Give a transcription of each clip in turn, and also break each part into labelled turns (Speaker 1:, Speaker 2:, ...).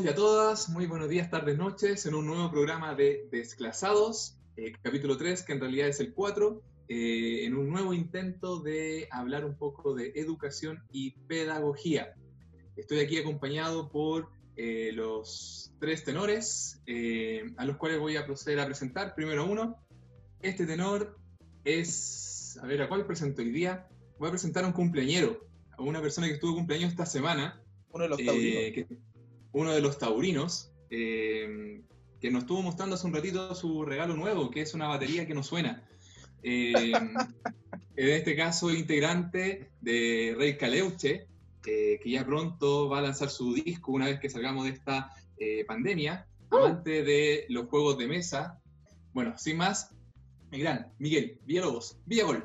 Speaker 1: todos y a todas, muy buenos días, tardes, noches, en un nuevo programa de Desclasados, eh, capítulo 3, que en realidad es el 4, eh, en un nuevo intento de hablar un poco de educación y pedagogía. Estoy aquí acompañado por eh, los tres tenores, a los cuales voy a proceder a presentar. Primero uno, este tenor es, a ver, ¿a cuál presento hoy día? Voy a presentar a un cumpleañero, a una persona que estuvo cumpleaños esta semana.
Speaker 2: Uno de los
Speaker 1: que- uno de los taurinos, eh, que nos estuvo mostrando hace un ratito su regalo nuevo, que es una batería que no suena. Eh, en este caso, integrante de Rey Caleuche, eh, que ya pronto va a lanzar su disco una vez que salgamos de esta eh, pandemia, amante de los juegos de mesa. Bueno, sin más, mi gran Miguel Villalobos, Villagol.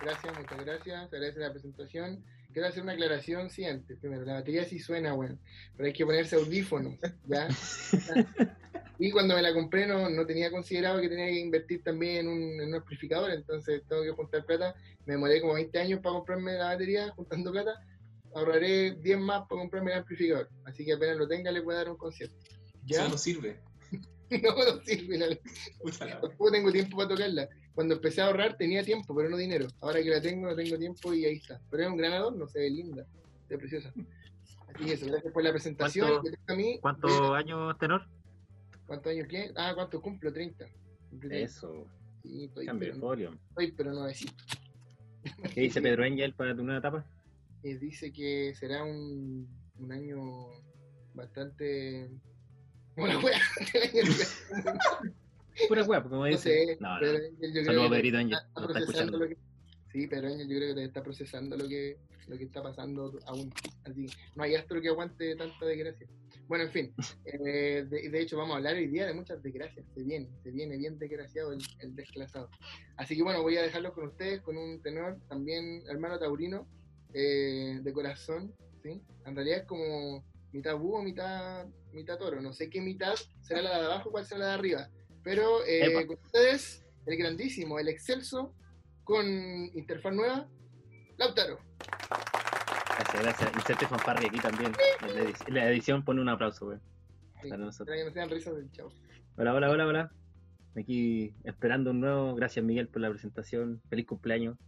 Speaker 3: Gracias, muchas gracias. Agradece la presentación. Quiero hacer una aclaración sí antes. Primero, la batería sí suena, bueno, pero hay que ponerse audífonos, ¿ya? y cuando me la compré no, no tenía considerado que tenía que invertir también en un, en un amplificador, entonces tengo que juntar plata. Me demoré como 20 años para comprarme la batería, juntando plata. Ahorraré 10 más para comprarme el amplificador. Así que apenas lo tenga le voy a dar un concierto.
Speaker 1: Ya no sirve.
Speaker 3: no, no sirve la,
Speaker 1: Puta la-
Speaker 3: Tampoco tengo tiempo para tocarla. Cuando empecé a ahorrar tenía tiempo, pero no dinero. Ahora que la tengo, no tengo tiempo y ahí está. Pero es un gran adorno, se ve linda, se ve preciosa. Así que eso, gracias por la presentación.
Speaker 4: ¿Cuánto-. ¿Cuántos años, tenor?
Speaker 3: ¿Cuántos años qué? Ah, ¿cuántos cumplo? 30. Cumplí 30.
Speaker 4: Eso,
Speaker 3: Sí, estoy,
Speaker 4: cambio de
Speaker 3: pero,
Speaker 4: folio.
Speaker 3: estoy, pero no decir.
Speaker 4: ¿Qué dice Pedro Angel para tu nueva etapa?
Speaker 3: Eh, dice que será un, un año bastante... Bueno, wea.
Speaker 4: Pura web, como
Speaker 3: no
Speaker 4: dice.
Speaker 3: sé,
Speaker 4: No, no.
Speaker 3: Pedro
Speaker 4: Saludos a Pedrito Angel,
Speaker 3: está
Speaker 4: está escuchando.
Speaker 3: que- Sí, pero Ángel yo creo que está procesando lo que, lo que está pasando aún. Así, no hay astro que aguante tanta desgracia. Bueno, en fin, eh, de, de hecho vamos a hablar hoy día de muchas desgracias. Se viene, se viene bien desgraciado el, el desclasado. Así que bueno, voy a dejarlos con ustedes, con un tenor también hermano taurino, eh, de corazón, ¿sí? En realidad es como mitad búho, mitad, mitad toro. No sé qué mitad será la de abajo, cuál será la de arriba. Pero eh, con ustedes, el grandísimo, el excelso, con interfaz nueva, Lautaro.
Speaker 4: Gracias, gracias. Inserte fanfarria aquí también. La, edición, en la edición pone un aplauso, güey.
Speaker 3: Sí,
Speaker 4: Para nosotros.
Speaker 3: para que no sean risas del chavo.
Speaker 4: Hola, hola, hola, hola. Aquí esperando un nuevo. Gracias, Miguel, por la presentación. Feliz cumpleaños.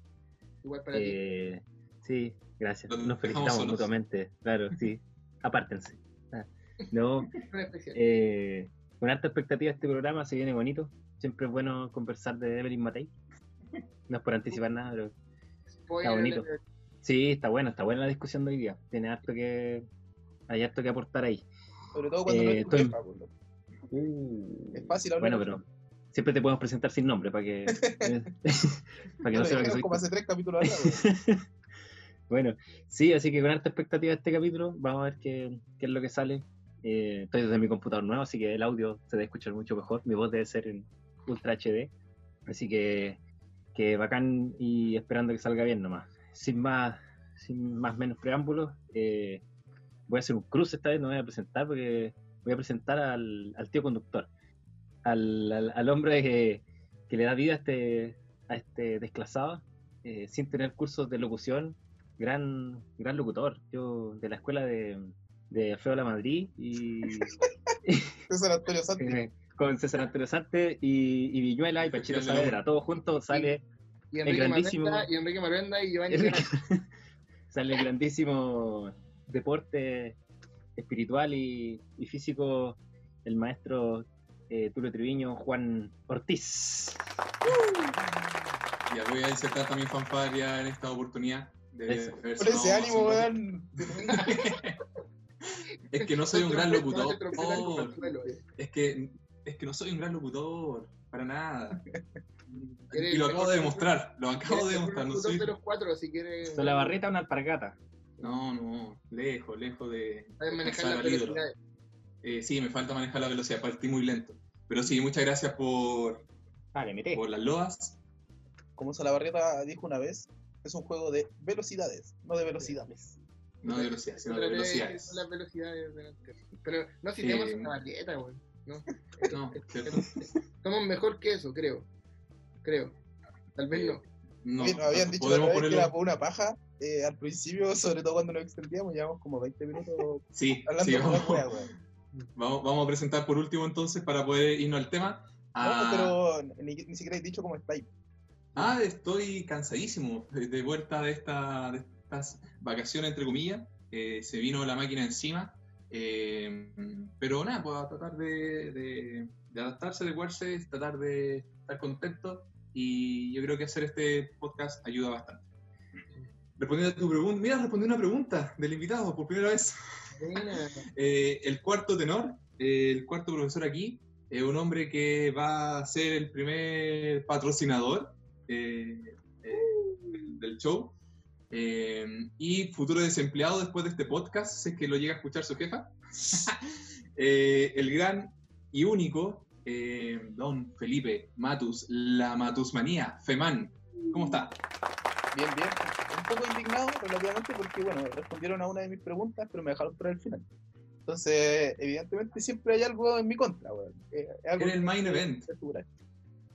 Speaker 3: Igual para ti.
Speaker 4: Eh, sí, gracias. Nos felicitamos mutuamente. Claro, sí. Apártense. Ah, No. Eh, con alta expectativa este programa, se viene bonito. Siempre es bueno conversar de Evelyn Matei. No es por anticipar nada, pero
Speaker 3: Spoiler
Speaker 4: está bonito. sí, está bueno, está buena la discusión de hoy día. Tiene harto que, hay harto que aportar ahí.
Speaker 2: Sobre todo cuando no
Speaker 4: Eh,
Speaker 2: es tu
Speaker 4: estoy-
Speaker 2: jefa, loco. Es fácil hablar.
Speaker 4: Bueno, pero siempre te podemos presentar sin nombre para que, para que no
Speaker 2: Lo
Speaker 4: sepa que soy
Speaker 2: como hace tres capítulos.
Speaker 4: Bueno, sí, así que con alta expectativa este capítulo, vamos a ver qué, qué es lo que sale. Eh, estoy desde mi computador nuevo, así que el audio se debe escuchar mucho mejor. Mi voz debe ser en Ultra HD. Así que, que bacán y esperando que salga bien nomás. Sin más, sin más menos preámbulos, eh, voy a hacer un cruce esta vez, no voy a presentar porque voy a presentar al, tío conductor. Al, hombre que, le da vida a este, este desclasado, eh, sin tener cursos de locución, gran, gran locutor. Yo de la escuela de, de Alfredo La Madrid y
Speaker 2: César Antonio Santi.
Speaker 4: eh, con César Antonio Sante y, y Viñuela y Pachito Saavedra, todos juntos sale,
Speaker 3: Y Enrique,
Speaker 4: grandísimo-
Speaker 3: y Enrique Marrenda y Giovanni
Speaker 4: el, sale el grandísimo deporte espiritual y, y físico, el maestro eh, Tulio Triviño, Juan Ortiz.
Speaker 1: Ya voy a insertar también fanfaria en esta oportunidad. De
Speaker 4: Eso.
Speaker 2: Con ese ánimo, weón.
Speaker 1: Es que no soy un gran locutor. Es que, es que no soy un gran locutor. Para nada. Y lo acabo de demostrar. Lo acabo de demostrar. No,
Speaker 3: locutor
Speaker 1: soy-
Speaker 3: de los cuatro, si quieres.
Speaker 4: ¿Son la barreta o una alpargata?
Speaker 1: no, no. Lejos, lejos de.
Speaker 3: Sabes manejar
Speaker 1: ídolo.
Speaker 3: velocidades.
Speaker 1: Eh, sí, me falta manejar la velocidad. Partí muy lento. Pero sí, muchas gracias por,
Speaker 4: Vale, mete.
Speaker 1: por las loas.
Speaker 2: Como Salabarrieta dijo una vez, es un juego de velocidades, no de velocidades.
Speaker 1: No de velocidad, sino de velocidades.
Speaker 3: las velocidades. Pero no si tenemos una barrieta, güey. No.
Speaker 1: No.
Speaker 3: Somos mejor que eso, creo. Creo. Tal vez
Speaker 1: Eh,
Speaker 3: no.
Speaker 1: No,
Speaker 2: Oye, nos habían dicho la que era por una paja eh, al principio, sobre todo cuando nos extendíamos, llevamos como 20 minutos
Speaker 1: Sí,
Speaker 2: hablando
Speaker 1: sí,
Speaker 2: de
Speaker 1: vamos,
Speaker 2: la wea, weón.
Speaker 1: vamos, vamos a presentar por último entonces para poder irnos al tema.
Speaker 2: No, pero ni, ni siquiera he dicho cómo estáis.
Speaker 1: Ah, estoy cansadísimo de, de vuelta de, esta, de estas vacaciones, entre comillas. Eh, se vino la máquina encima. eh, pero nada, pues a tratar de, de- de adaptarse, de adecuarse, tratar de estar contento. Y yo creo que hacer este podcast ayuda bastante. Respondiendo a tu pregunta, mira, respondí una pregunta del invitado por primera vez. Eh, el cuarto tenor, eh, el cuarto profesor aquí, es un hombre que va a ser el primer patrocinador eh, eh, del show eh, y futuro desempleado después de este podcast, si es que lo llega a escuchar su jefa. Eh, el gran y único eh, don Felipe Matus, la Matusmanía, Feman. ¿Cómo está?
Speaker 2: Bien, bien. Un poco indignado relativamente porque, bueno, respondieron a una de mis preguntas, pero me dejaron para el final. Entonces, evidentemente siempre hay algo en mi contra, weón. Eh,
Speaker 1: Era el main event.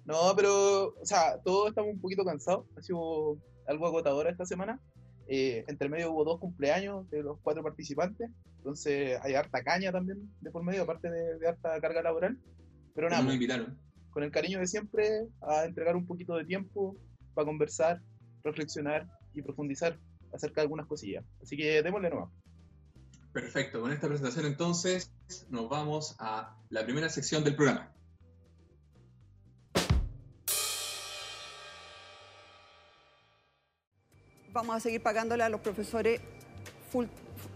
Speaker 2: No, pero, o sea, todos estamos un poquito cansados. Ha sido algo agotadora esta semana. Eh, entre medio hubo dos cumpleaños de los cuatro participantes. Entonces, hay harta caña también de por medio, aparte de, de harta carga laboral. Pero nada,
Speaker 1: me
Speaker 2: pues,
Speaker 1: invitaron.
Speaker 2: con el cariño de siempre, a entregar un poquito de tiempo para conversar, reflexionar y profundizar acerca de algunas cosillas. Así que démosle nomás.
Speaker 1: Perfecto, con esta presentación entonces nos vamos a la primera sección del programa.
Speaker 5: Vamos a seguir pagándole a los profesores full,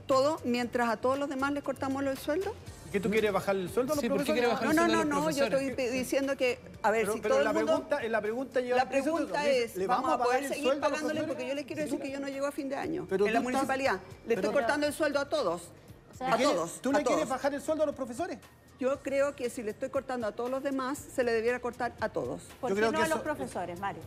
Speaker 5: todo mientras a todos los demás les cortamos el sueldo?
Speaker 6: ¿Que tú quieres bajar el sueldo a los
Speaker 7: Sí, ¿por qué
Speaker 6: profesores?
Speaker 7: bajar
Speaker 5: No,
Speaker 7: el
Speaker 5: no, no, no, yo estoy diciendo que, a ver,
Speaker 6: Pero,
Speaker 5: si
Speaker 6: pero
Speaker 5: todo el
Speaker 6: la,
Speaker 5: mundo...
Speaker 6: pregunta, en la pregunta lleva
Speaker 5: La pregunta es,
Speaker 6: ¿le
Speaker 5: vamos a poder
Speaker 6: el
Speaker 5: seguir
Speaker 6: sueldo a los
Speaker 5: pagándole
Speaker 6: profesores?
Speaker 5: porque yo les quiero decir que yo no llego a fin de año
Speaker 6: Pero
Speaker 5: en la
Speaker 6: estás-
Speaker 5: municipalidad. Le estoy cortando el sueldo a todos.
Speaker 6: ¿Le
Speaker 5: a
Speaker 6: quieres-
Speaker 5: todos.
Speaker 6: ¿Tú le quieres bajar el sueldo a los profesores?
Speaker 5: Yo creo que si le estoy cortando a todos los demás, se le debiera cortar a todos.
Speaker 8: ¿Por
Speaker 6: Yo
Speaker 8: qué
Speaker 6: creo
Speaker 8: no
Speaker 6: que
Speaker 8: a los
Speaker 6: eso-
Speaker 8: profesores, Mario?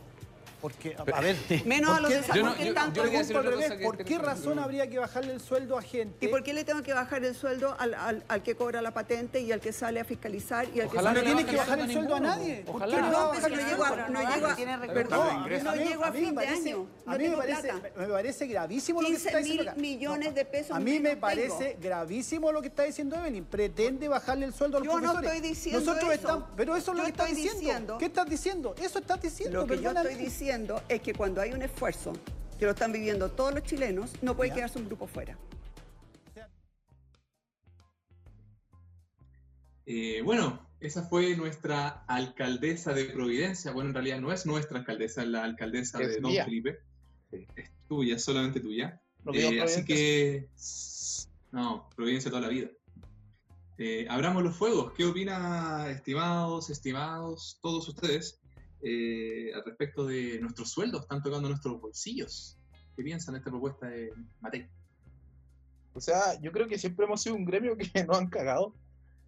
Speaker 6: Porque, a a ver,
Speaker 5: Menos
Speaker 6: ¿por
Speaker 5: a los
Speaker 6: qué-
Speaker 7: no-
Speaker 5: ¿por qué
Speaker 6: ¿Por qué razón habría que bajarle el sueldo a gente?
Speaker 5: ¿Y por qué le tengo que bajar el sueldo al, al- al que cobra la patente y al que sale a fiscalizar y al
Speaker 7: Ojalá
Speaker 6: No
Speaker 5: que
Speaker 6: le
Speaker 5: sale
Speaker 6: tienes
Speaker 5: a
Speaker 6: que bajar el sueldo a nadie. ¿Por
Speaker 7: Ojalá.
Speaker 6: qué
Speaker 5: pero
Speaker 6: el
Speaker 5: no llego a, no
Speaker 8: no
Speaker 5: llego a, perdón,
Speaker 6: No,
Speaker 5: no llego fin de año,
Speaker 6: A
Speaker 5: no
Speaker 6: mí me parece,
Speaker 5: plata.
Speaker 6: me parece gravísimo lo que
Speaker 5: 15
Speaker 6: está diciendo
Speaker 5: mil
Speaker 6: acá.
Speaker 5: millones de pesos
Speaker 6: A mí me parece gravísimo lo que está diciendo Evelyn. Pretende bajarle el sueldo a los
Speaker 5: Yo no
Speaker 6: profesores.
Speaker 5: estoy diciendo
Speaker 6: Nosotros estamos, pero eso es lo que estás diciendo. ¿Qué estás diciendo? Eso estás diciendo.
Speaker 5: Lo que yo estoy diciendo es que cuando hay un esfuerzo que lo están viviendo todos los chilenos, no puede
Speaker 6: Ya.
Speaker 5: quedarse un grupo fuera.
Speaker 1: Eh, bueno, esa fue nuestra alcaldesa de Providencia. Bueno, en realidad no es nuestra alcaldesa, es la alcaldesa
Speaker 2: Es
Speaker 1: de Don
Speaker 2: mía.
Speaker 1: Felipe.
Speaker 2: Sí.
Speaker 1: Es tuya, solamente tuya. Eh, así que, no, Providencia toda la vida. Eh, abramos los fuegos. ¿Qué opina, estimados, estimados, todos ustedes, eh, al respecto de nuestros sueldos? Están tocando nuestros bolsillos. ¿Qué piensan de esta propuesta de Matei?
Speaker 2: O sea, yo creo que siempre hemos sido un gremio que nos han cagado,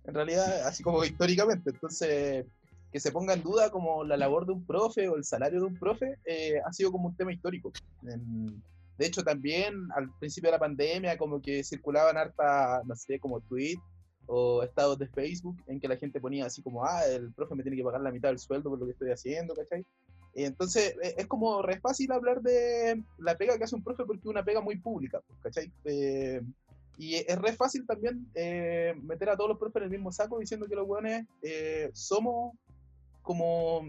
Speaker 2: en realidad, así como históricamente. Entonces, que se ponga en duda como la labor de un profe o el salario de un profe eh, ha sido como un tema histórico. De hecho, también al principio de la pandemia, como que circulaban harta, no sé, como tweets o estados de Facebook en que la gente ponía así como, ah, el profe me tiene que pagar la mitad del sueldo por lo que estoy haciendo, ¿cachai? Entonces eh, es como re fácil hablar de la pega que hace un profe porque es una pega muy pública, pues, ¿cachai? Eh, y es re fácil también eh, meter a todos los profes en el mismo saco diciendo que los hueones eh, somos como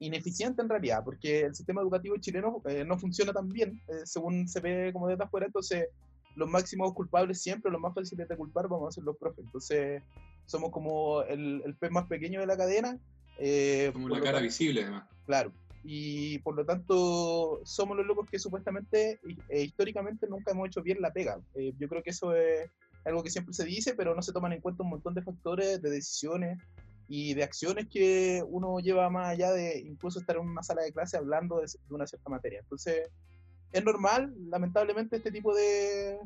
Speaker 2: ineficientes en realidad, porque el sistema educativo chileno eh, no funciona tan bien, eh, según se ve como desde afuera, entonces los máximos culpables siempre, los más fáciles de culpar, vamos a ser los profes. Entonces somos como el, el pez más pequeño de la cadena. eh,
Speaker 1: Como la cara
Speaker 2: tanto-
Speaker 1: visible, además.
Speaker 2: Claro. Y por lo tanto, somos los locos que supuestamente e históricamente nunca hemos hecho bien la pega. Eh, yo creo que eso es algo que siempre se dice, pero no se toman en cuenta un montón de factores, de decisiones y de acciones que uno lleva más allá de incluso estar en una sala de clase hablando de, de una cierta materia. Entonces, es normal, lamentablemente, este tipo de,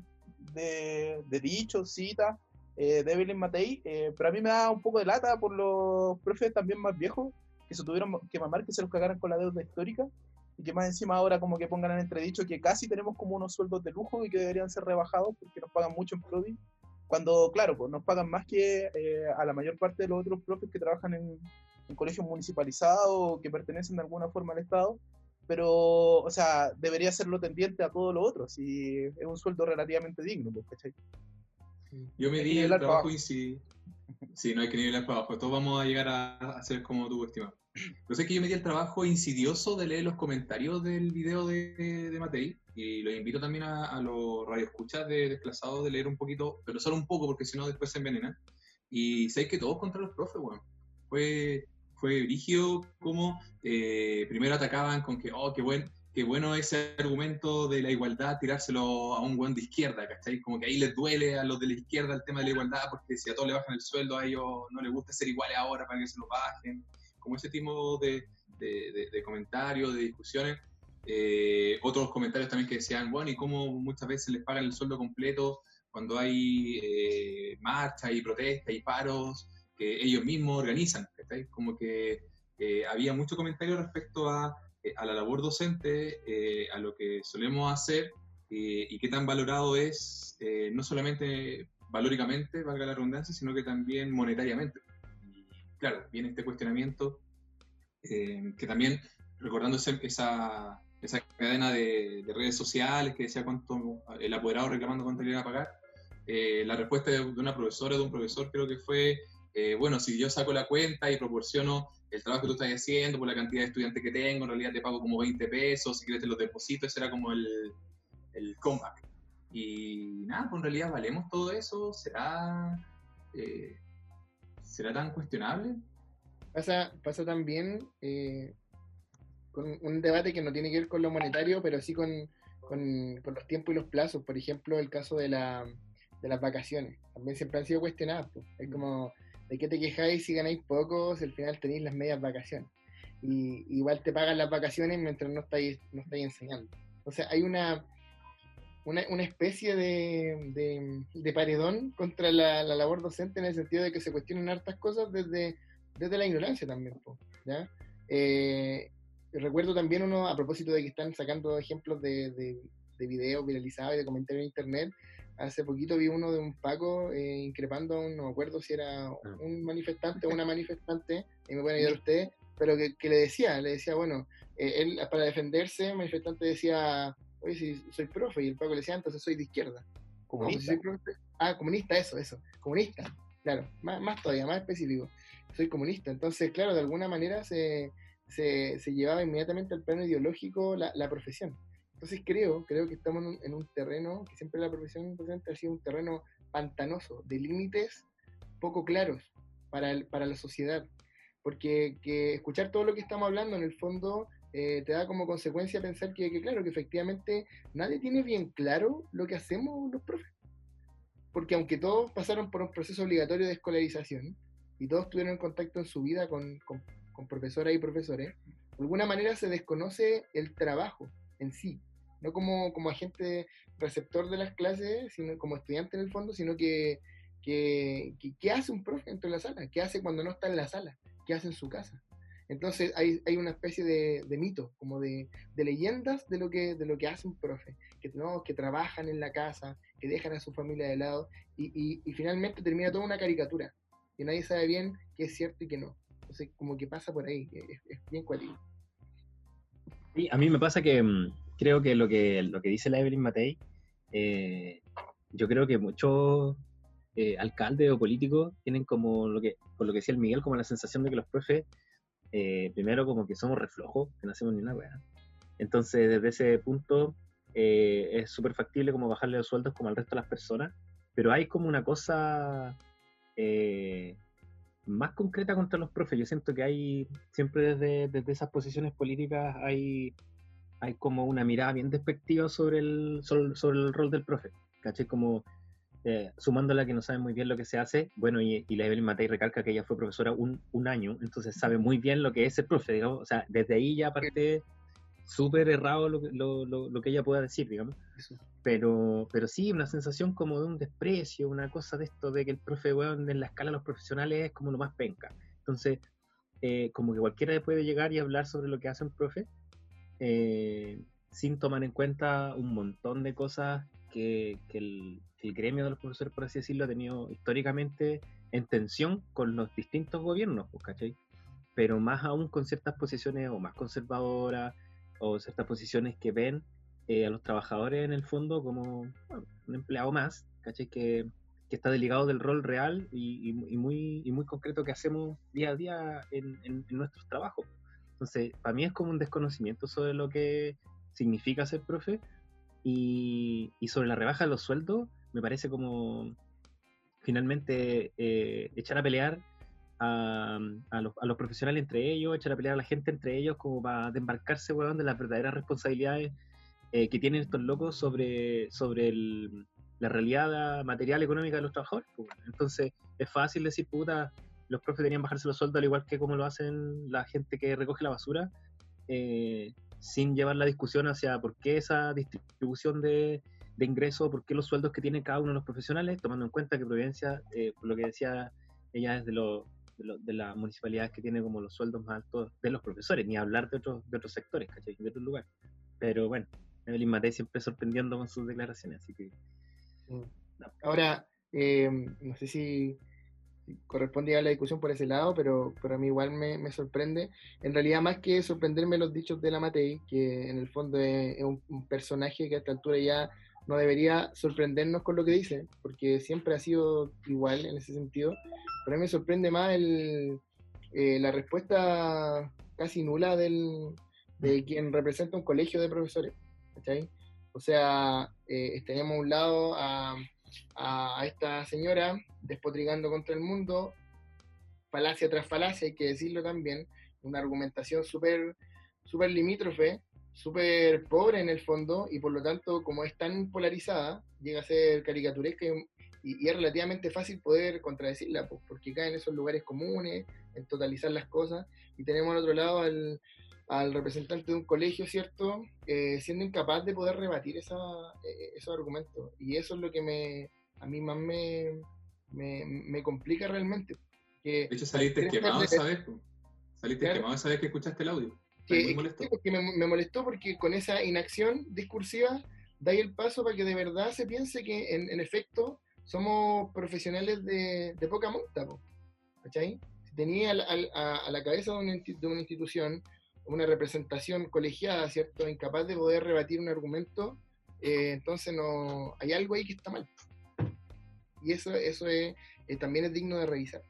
Speaker 2: de, dichos, citas eh, de Evelyn Matei, eh, pero a mí me da un poco de lata por los profes también más viejos que se tuvieron que mamar, que se los cagaran con la deuda histórica y que más encima ahora como que pongan en entredicho que casi tenemos como unos sueldos de lujo y que deberían ser rebajados porque nos pagan mucho en Prodi, cuando claro, pues nos pagan más que eh, a la mayor parte de los otros profes que trabajan en, en colegios municipalizados o que pertenecen de alguna forma al Estado pero, o sea, debería serlo tendiente a todo lo otro, si es un sueldo relativamente digno, pues, ¿cachai?
Speaker 1: Yo me di el trabajo
Speaker 2: abajo.
Speaker 1: y si... Sí, no hay que nivelar para abajo. Todos vamos a llegar a, a ser como tú, estimado. Pero sé que yo me di el trabajo insidioso de leer los comentarios del video de, de Matei y los invito también a, a los radioescuchas de Desplazados de leer un poquito, pero solo un poco porque si no después se envenenan. Y sé que todos contra los profes, weón. Fue, fue brígido como eh, primero atacaban con que, oh, qué, buen, qué bueno ese argumento de la igualdad, tirárselo a un buen de izquierda, ¿cachai? Como que ahí les duele a los de la izquierda el tema de la igualdad, porque si a todos le bajan el sueldo, a ellos no les gusta ser iguales ahora para que se lo bajen. Como ese tipo de, comentarios, de discusiones. Eh, otros comentarios también que decían, bueno, y cómo muchas veces les pagan el sueldo completo cuando hay eh, marchas y protestas y paros que ellos mismos organizan, ¿cachai? Como que eh, había mucho comentario respecto a, eh, a la labor docente, eh, a lo que solemos hacer eh, y qué tan valorado es, eh, no solamente valóricamente, valga la redundancia, sino que también monetariamente. Y claro, viene este cuestionamiento eh, que también, recordando esa, esa cadena de, de redes sociales que decía cuánto el apoderado reclamando cuánto le iban a pagar, eh, la respuesta de una profesora, de un profesor, creo que fue, eh, bueno, si yo saco la cuenta y proporciono el trabajo que tú estás haciendo por la cantidad de estudiantes que tengo, en realidad te pago como 20 pesos, si quieres te los deposito, ese era como el, el comeback. Y nada, pues en realidad valemos todo eso, ¿será, eh, ¿será tan cuestionable?
Speaker 3: Pasa, pasa también eh, con un debate que no tiene que ver con lo monetario, pero sí con, con- los tiempos y los plazos. Por ejemplo, el caso de, la, de las vacaciones. También siempre han sido cuestionadas. pues. Es como, ¿de qué te quejáis si ganáis poco si al final tenéis las medias vacaciones? Y igual te pagan las vacaciones mientras no estáis, no estáis enseñando. O sea, hay una, una, especie de, de, paredón contra la, la labor docente en el sentido de que se cuestionan hartas cosas desde, desde la ignorancia también. ¿ya? Eh, recuerdo también uno, a propósito de que están sacando ejemplos de, de, de videos viralizados y de comentarios en internet, hace poquito vi uno de un Paco eh, increpando a un, no me acuerdo si era un manifestante o una manifestante, y me pueden ayudar ustedes, pero que, que le decía, le decía, bueno, eh, él para defenderse, el manifestante decía, oye, si soy profe, y el Paco le decía, entonces soy de izquierda. No,
Speaker 2: Comunista.
Speaker 3: si ah, comunista, eso, eso, comunista, claro, más, más todavía, más específico. Soy comunista, entonces, claro, de alguna manera se, se, se llevaba inmediatamente al plano ideológico la, la profesión. Entonces creo, creo que estamos en un, en un terreno, que siempre la profesión docente ha sido un terreno pantanoso, de límites poco claros para, para la sociedad. Porque que escuchar todo lo que estamos hablando en el fondo eh, te da como consecuencia pensar que, que, claro, que efectivamente nadie tiene bien claro lo que hacemos los profes. Porque aunque todos pasaron por un proceso obligatorio de escolarización y todos tuvieron contacto en su vida con, con, con profesoras y profesores, de alguna manera se desconoce el trabajo en sí, no como, como agente receptor de las clases, sino como estudiante en el fondo, sino que, que, que- ¿qué hace un profe dentro de la sala? ¿Qué hace cuando no está en la sala? ¿Qué hace en su casa? Entonces hay, hay una especie de, de mito, como de, de leyendas de lo, que, de lo que hace un profe, que, no, que trabajan en la casa, que dejan a su familia de lado, y, y- finalmente termina toda una caricatura, que nadie sabe bien qué es cierto y qué no. Entonces como que pasa por ahí, es, es bien cuático.
Speaker 4: Sí, a mí me pasa que mm, creo que lo que, lo que dice la Evelyn Matei, eh, yo creo que muchos eh, alcaldes o políticos tienen como lo que, por lo que decía el Miguel, como la sensación de que los profes, eh, primero como que somos reflojos, que no hacemos ni una weá. Entonces, desde ese punto, eh, es súper factible como bajarle los sueldos como al resto de las personas, pero hay como una cosa más concreta contra los profes. Yo siento que hay, siempre desde, desde esas posiciones políticas hay, hay como una mirada bien despectiva sobre el, sobre, sobre el rol del profe. ¿Caché? Como eh, sumándole a que no sabe muy bien lo que se hace, bueno, y, y la Evelyn Matei recalca que ella fue profesora un, un año, entonces sabe muy bien lo que es ser profe, digamos, o sea, desde ahí ya parte súper errado lo, lo, lo, lo que ella pueda decir, digamos. Pero, pero sí, una sensación como de un desprecio, una cosa de esto de que el profe, weón, en la escala de los profesionales es como lo más penca. Entonces, eh, como que cualquiera puede llegar y hablar sobre lo que hace un profe, eh, sin tomar en cuenta un montón de cosas que, el, gremio de los profesores, por así decirlo, ha tenido históricamente en tensión con los distintos gobiernos, pues, ¿cachai? Pero más aún con ciertas posiciones o más conservadoras, o ciertas posiciones que ven eh, a los trabajadores en el fondo como un empleado más, ¿cachai? Que, está delegado del rol real y, muy, muy concreto que hacemos día a día en- en nuestros trabajos. Entonces, para mí es como un desconocimiento sobre lo que significa ser profe y, y sobre la rebaja de los sueldos, me parece como finalmente eh, echar a pelear a, a los, a los profesionales entre ellos, echar a pelear a la gente entre ellos como para desembarcarse, weón, de las verdaderas responsabilidades eh, que tienen estos locos sobre, sobre el- la realidad material económica de los trabajadores. pues. Entonces, es fácil decir, puta, los profes deberían bajarse los sueldos al igual que como lo hacen la gente que recoge la basura, eh, sin llevar la discusión hacia por qué esa distribución de, de ingresos, por qué los sueldos que tienen cada uno de los profesionales, tomando en cuenta que Providencia, eh, por lo que decía ella, es de, lo- de, lo- de las municipalidades que tiene como los sueldos más altos de los profesores, ni hablar de otros, de otros sectores, ¿cachai? De otros lugares. Pero bueno, Evelyn Matei siempre sorprendiendo con sus declaraciones, así que
Speaker 3: Ahora, eh, no sé si si corresponde a la discusión por ese lado, pero, pero a mí igual me, me sorprende. En realidad, más que sorprenderme los dichos de la Matei, que en el fondo es, es un, un personaje que a esta altura ya no debería sorprendernos con lo que dice, porque siempre ha sido igual en ese sentido. Pero a mí me sorprende más el, eh, la respuesta casi nula del, de quien representa un colegio de profesores. ¿cachai? O sea, eh, tenemos a un lado a, a, esta señora despotricando contra el mundo, falacia tras falacia, hay que decirlo también, una argumentación súper súper limítrofe, súper pobre en el fondo, y por lo tanto, como es tan polarizada, llega a ser caricaturesca y, y- y es relativamente fácil poder contradecirla, pues, porque cae en esos lugares comunes, en totalizar las cosas, y tenemos al otro lado al, al representante de un colegio, ¿cierto? Eh, siendo incapaz de poder rebatir esa, eh, esos argumentos. Y eso es lo que me, a mí más me, me, me complica realmente. Que,
Speaker 1: De hecho, saliste quemado esa vez. Saliste
Speaker 3: Claro.
Speaker 1: quemado esa vez que escuchaste el audio.
Speaker 3: que, que- me, me molestó porque con esa inacción discursiva dais el paso para que de verdad se piense que en, en efecto somos profesionales de, de poca monta, ¿cachai? Si tenía al- al- a, a la cabeza de una, de una institución una representación colegiada, ¿cierto? Incapaz de poder rebatir un argumento, eh, entonces no hay algo ahí que está mal. Y eso, eso es, eh, también es digno de revisar.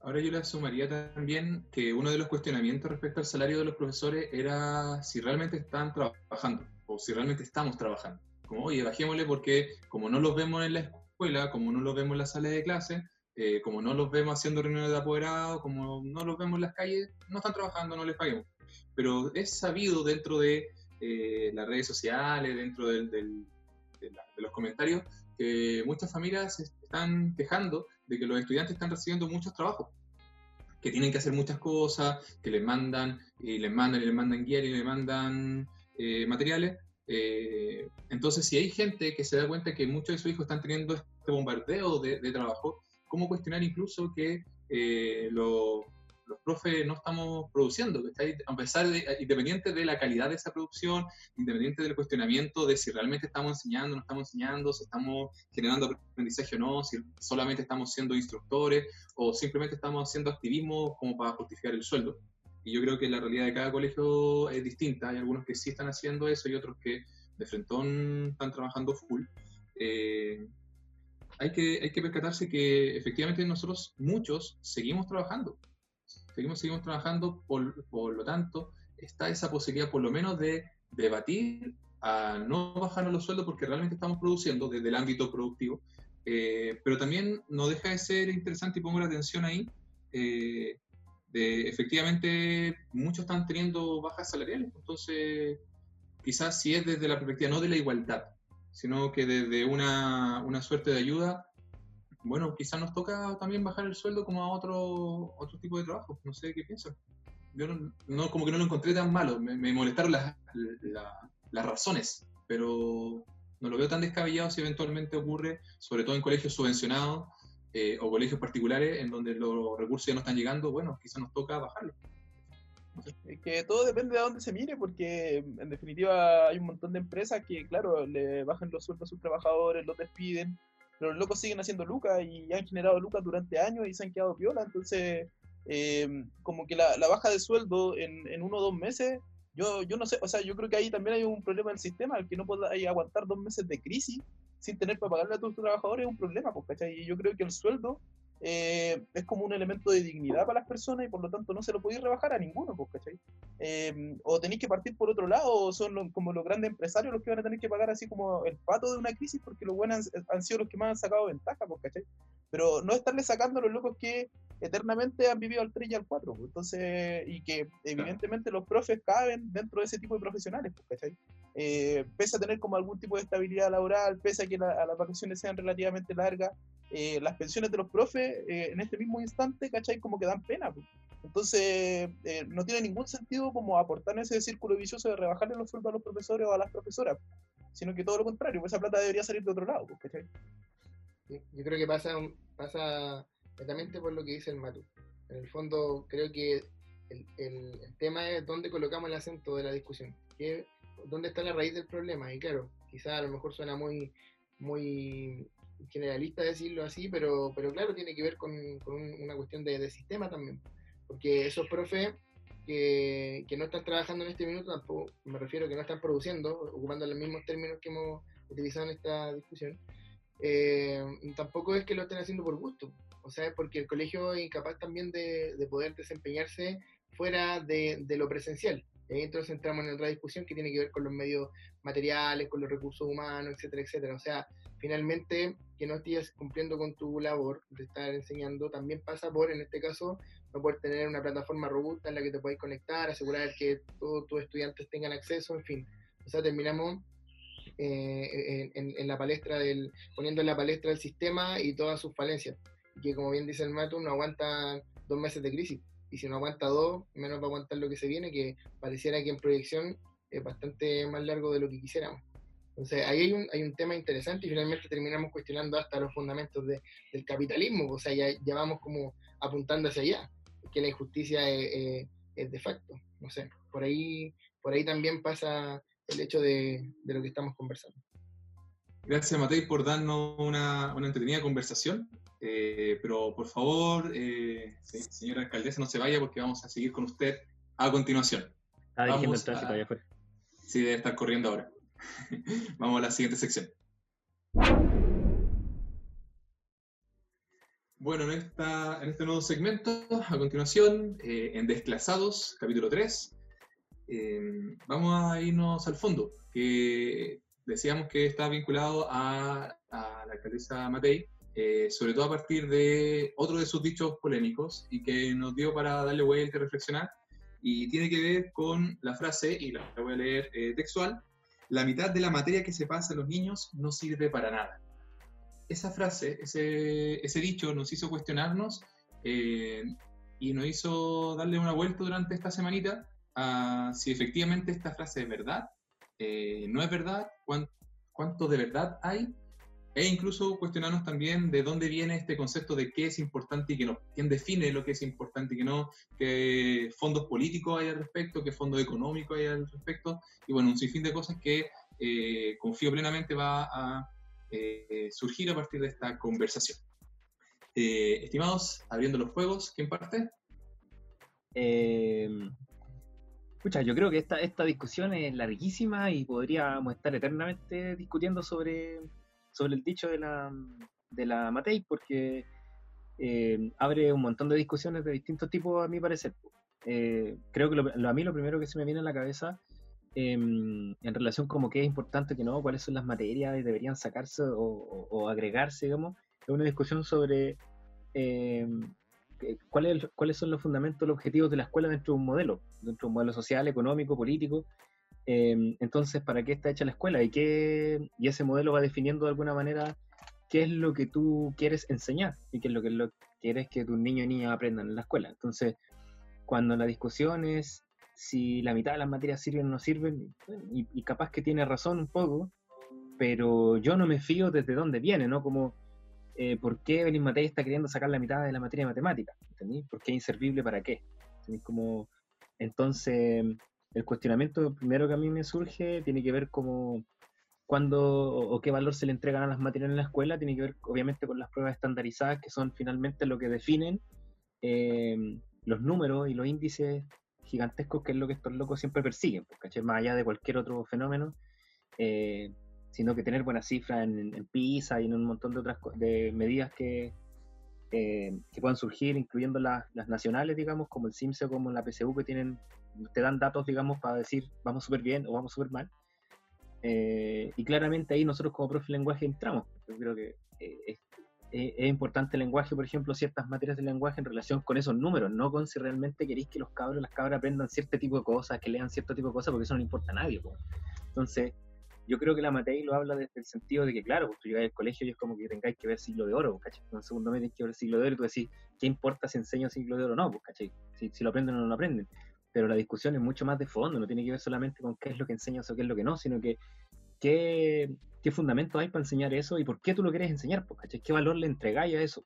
Speaker 1: Ahora yo le sumaría también que uno de los cuestionamientos respecto al salario de los profesores era si realmente están trabajando o si realmente estamos trabajando. Como, oye, bajémosle porque como no los vemos en la escuela, como no los vemos en la sala de clase, eh, como no los vemos haciendo reuniones de apoderados, como no los vemos en las calles, no están trabajando, no les paguemos. Pero es sabido dentro de eh, las redes sociales, dentro del- del- de, la- de los comentarios, que muchas familias están quejando de que los estudiantes están recibiendo muchos trabajos, que tienen que hacer muchas cosas, que les mandan y les mandan y les mandan guías y les mandan eh, materiales. Eh, entonces, si hay gente que se da cuenta que muchos de sus hijos están teniendo este bombardeo de, de trabajo, ¿cómo cuestionar incluso que eh, lo- los profes no estamos produciendo? ¿cachai? A pesar de, independiente de la calidad de esa producción, independiente del cuestionamiento de si realmente estamos enseñando, no estamos enseñando, si estamos generando aprendizaje o no, si solamente estamos siendo instructores o simplemente estamos haciendo activismo como para justificar el sueldo. Y yo creo que la realidad de cada colegio es distinta. Hay algunos que sí están haciendo eso y otros que de frentón están trabajando full. Eh, hay, que, hay que percatarse que efectivamente nosotros, muchos, seguimos trabajando. Seguimos, seguimos trabajando, por, por lo tanto, está esa posibilidad por lo menos de debatir a no bajarnos los sueldos porque realmente estamos produciendo desde el ámbito productivo. Eh, pero también no deja de ser interesante y pongo la atención ahí. eh, de, efectivamente, muchos están teniendo bajas salariales. Entonces, quizás si es desde la perspectiva no de la igualdad, sino que desde una, una suerte de ayuda, bueno, quizás nos toca también bajar el sueldo como a otro, otro tipo de trabajo. No sé qué piensan. Yo no, como que no lo encontré tan malo. Me, molestaron las, la- las razones, pero no lo veo tan descabellado si eventualmente ocurre, sobre todo en colegios subvencionados eh, o colegios particulares en donde los recursos ya no están llegando. Bueno, quizás nos toca bajarlo.
Speaker 2: Es que todo depende de dónde se mire, porque en definitiva hay un montón de empresas que, claro, le bajan los sueldos a sus trabajadores, los despiden, pero los locos siguen haciendo lucas y han generado lucas durante años y se han quedado piola. Entonces, eh, como que la, la baja de sueldo en, en uno o dos meses yo, yo no sé, o sea, yo creo que ahí también hay un problema del sistema, el que no podáis aguantar dos meses de crisis sin tener para pagarle a tus trabajadores es un problema, pues, ¿cachai? Y yo creo que el sueldo eh, es como un elemento de dignidad para las personas y por lo tanto no se lo podéis rebajar a ninguno, pues, ¿cachai? Eh, o tenéis que partir por otro lado, o son como los grandes empresarios los que van a tener que pagar así como el pato de una crisis porque los buenos han, han sido los que más han sacado ventaja, pues, ¿cachai? Pero no estarle sacando a los locos que eternamente han vivido al 3 y al 4, pues, entonces, y que evidentemente los profes caben dentro de ese tipo de profesionales, pues, ¿cachai? Eh, pese a tener como algún tipo de estabilidad laboral, pese a que la- a las vacaciones sean relativamente largas, eh, las pensiones de los profes eh, en este mismo instante, ¿cachai? Como que dan pena. pues. Entonces, eh, no tiene ningún sentido como aportar en ese círculo vicioso de rebajarle los sueldos a los profesores o a las profesoras, sino que todo lo contrario, pues esa plata debería salir de otro lado, pues, ¿cachai?
Speaker 3: Yo creo que pasa, pasa netamente por lo que dice el Matu. En el fondo, creo que el, el- tema es dónde colocamos el acento de la discusión. ¿Qué- ¿Dónde está la raíz del problema? Y claro, quizá a lo mejor suena muy, muy generalista decirlo así, pero, pero claro, tiene que ver con, con un- una cuestión de, de sistema también. Porque esos profes que, que no están trabajando en este minuto, tampoco me refiero a que no están produciendo, ocupando los mismos términos que hemos utilizado en esta discusión, eh, tampoco es que lo estén haciendo por gusto. O sea, porque el colegio es incapaz también de, de poder desempeñarse fuera de, lo presencial. Ahí entonces entramos en otra discusión que tiene que ver con los medios materiales, con los recursos humanos, etcétera, etcétera. O sea, finalmente que no estés cumpliendo con tu labor de estar enseñando también pasa por, en este caso, no poder tener una plataforma robusta en la que te puedas conectar, asegurar que todos tus estudiantes tengan acceso, en fin. O sea, terminamos eh, en la palestra del, poniendo en la palestra el sistema y todas sus falencias. Que como bien dice el Matu, no aguanta dos meses de crisis. Y si no aguanta dos, menos va aguantar lo que se viene, que pareciera que en proyección es bastante más largo de lo que quisiéramos. Entonces ahí hay un, hay un tema interesante y finalmente terminamos cuestionando hasta los fundamentos de- del capitalismo. O sea, ya, ya vamos como apuntando hacia allá, que la injusticia es de facto. No sé, por ahí, por ahí también pasa el hecho de, de lo que estamos conversando.
Speaker 1: Gracias, Matei, por darnos una, una entretenida conversación. Eh, pero por favor, eh, señora alcaldesa, no se vaya porque vamos a seguir con usted a continuación.
Speaker 4: El
Speaker 1: Vamos
Speaker 4: tráfico
Speaker 1: a-
Speaker 4: allá afuera.
Speaker 1: Sí, debe estar corriendo ahora. vamos a la siguiente sección. Bueno, en, esta, en este nuevo segmento, a continuación, eh, en Desclasados, capítulo 3, eh, vamos a irnos al fondo, que decíamos que está vinculado a, a la alcaldesa Matei, eh, sobre todo a partir de otro de sus dichos polémicos y que nos dio para darle vuelta y reflexionar, y tiene que ver con la frase, y la voy a leer eh, textual, la mitad de la materia que se pasa a los niños no sirve para nada esa frase, ese, ese dicho nos hizo cuestionarnos eh, y nos hizo darle una vuelta durante esta semanita a si efectivamente esta frase es verdad, eh, no es verdad, cuán- cuánto de verdad hay, e incluso cuestionarnos también de dónde viene este concepto de qué es importante y qué no, quién define lo que es importante y qué no, qué fondos políticos hay al respecto, qué fondos económicos hay al respecto, y bueno, un sinfín de cosas que eh, confío plenamente va a eh, surgir a partir de esta conversación. Eh, estimados, abriendo los juegos, ¿quién parte?
Speaker 4: Eh, escucha, yo creo que esta, esta discusión es larguísima y podríamos estar eternamente discutiendo sobre, sobre el dicho de la, de la Matei, porque eh, abre un montón de discusiones de distintos tipos, a mi parecer. Eh, creo que lo- a mí lo primero que se me viene a la cabeza em, en relación como qué es importante que no, cuáles son las materias y deberían sacarse o, o- o agregarse, digamos, es una discusión sobre em, que- cuál es el- cuáles son los fundamentos, los objetivos de la escuela dentro de un modelo, dentro de un modelo social, económico, político. Em, entonces, ¿para qué está hecha la escuela? Y, qué, y ese modelo va definiendo de alguna manera qué es lo que tú quieres enseñar y qué es lo que lo quieres que tus niños y niñas aprendan en la escuela. Entonces, cuando la discusión es si la mitad de las materias sirven o no sirven, y, y capaz que tiene razón un poco, pero yo no me fío desde dónde viene, ¿no? Como, eh, ¿por qué Benin Matei está queriendo sacar la mitad de la materia de matemática? ¿Entendí? ¿Por qué inservible para qué? ¿Entendí? Como, entonces, el cuestionamiento primero que a mí me surge tiene que ver como cuándo o, qué valor se le entregan a las materias en la escuela, tiene que ver obviamente con las pruebas estandarizadas que son finalmente lo que definen eh, los números y los índices gigantescos que es lo que estos locos siempre persiguen, pues, ¿cachai? Más allá de cualquier otro fenómeno, eh, sino que tener buenas cifras en, en, PISA y en un montón de otras de medidas que, eh, que puedan surgir, incluyendo las, las nacionales, digamos, como el CIMSE como la PSU, que tienen, te dan datos, digamos, para decir vamos súper bien o vamos súper mal. Eh, y claramente ahí nosotros como profe de lenguaje entramos. Yo creo que eh, es, es- es importante el lenguaje, por ejemplo, ciertas materias de lenguaje en relación con esos números, no con si realmente queréis que los cabros, las cabras aprendan cierto tipo de cosas, que lean cierto tipo de cosas, porque eso no le importa a nadie. po. Entonces, yo creo que la Matei lo habla desde el sentido de que, claro, pues tú llegáis al colegio y es como que tengáis que ver siglo de oro, ¿cachai? En segundo mes tenéis que ver siglo de oro y tú decís, ¿qué importa si enseño siglo de oro o no? Pues, ¿cachai? Si, si lo aprenden o no lo aprenden. Pero la discusión es mucho más de fondo, no tiene que ver solamente con qué es lo que enseñas o qué es lo que no, sino que qué, qué fundamentos hay para enseñar eso y por qué tú lo quieres enseñar, pues, ¿cachai? ¿Qué valor le entregáis a eso?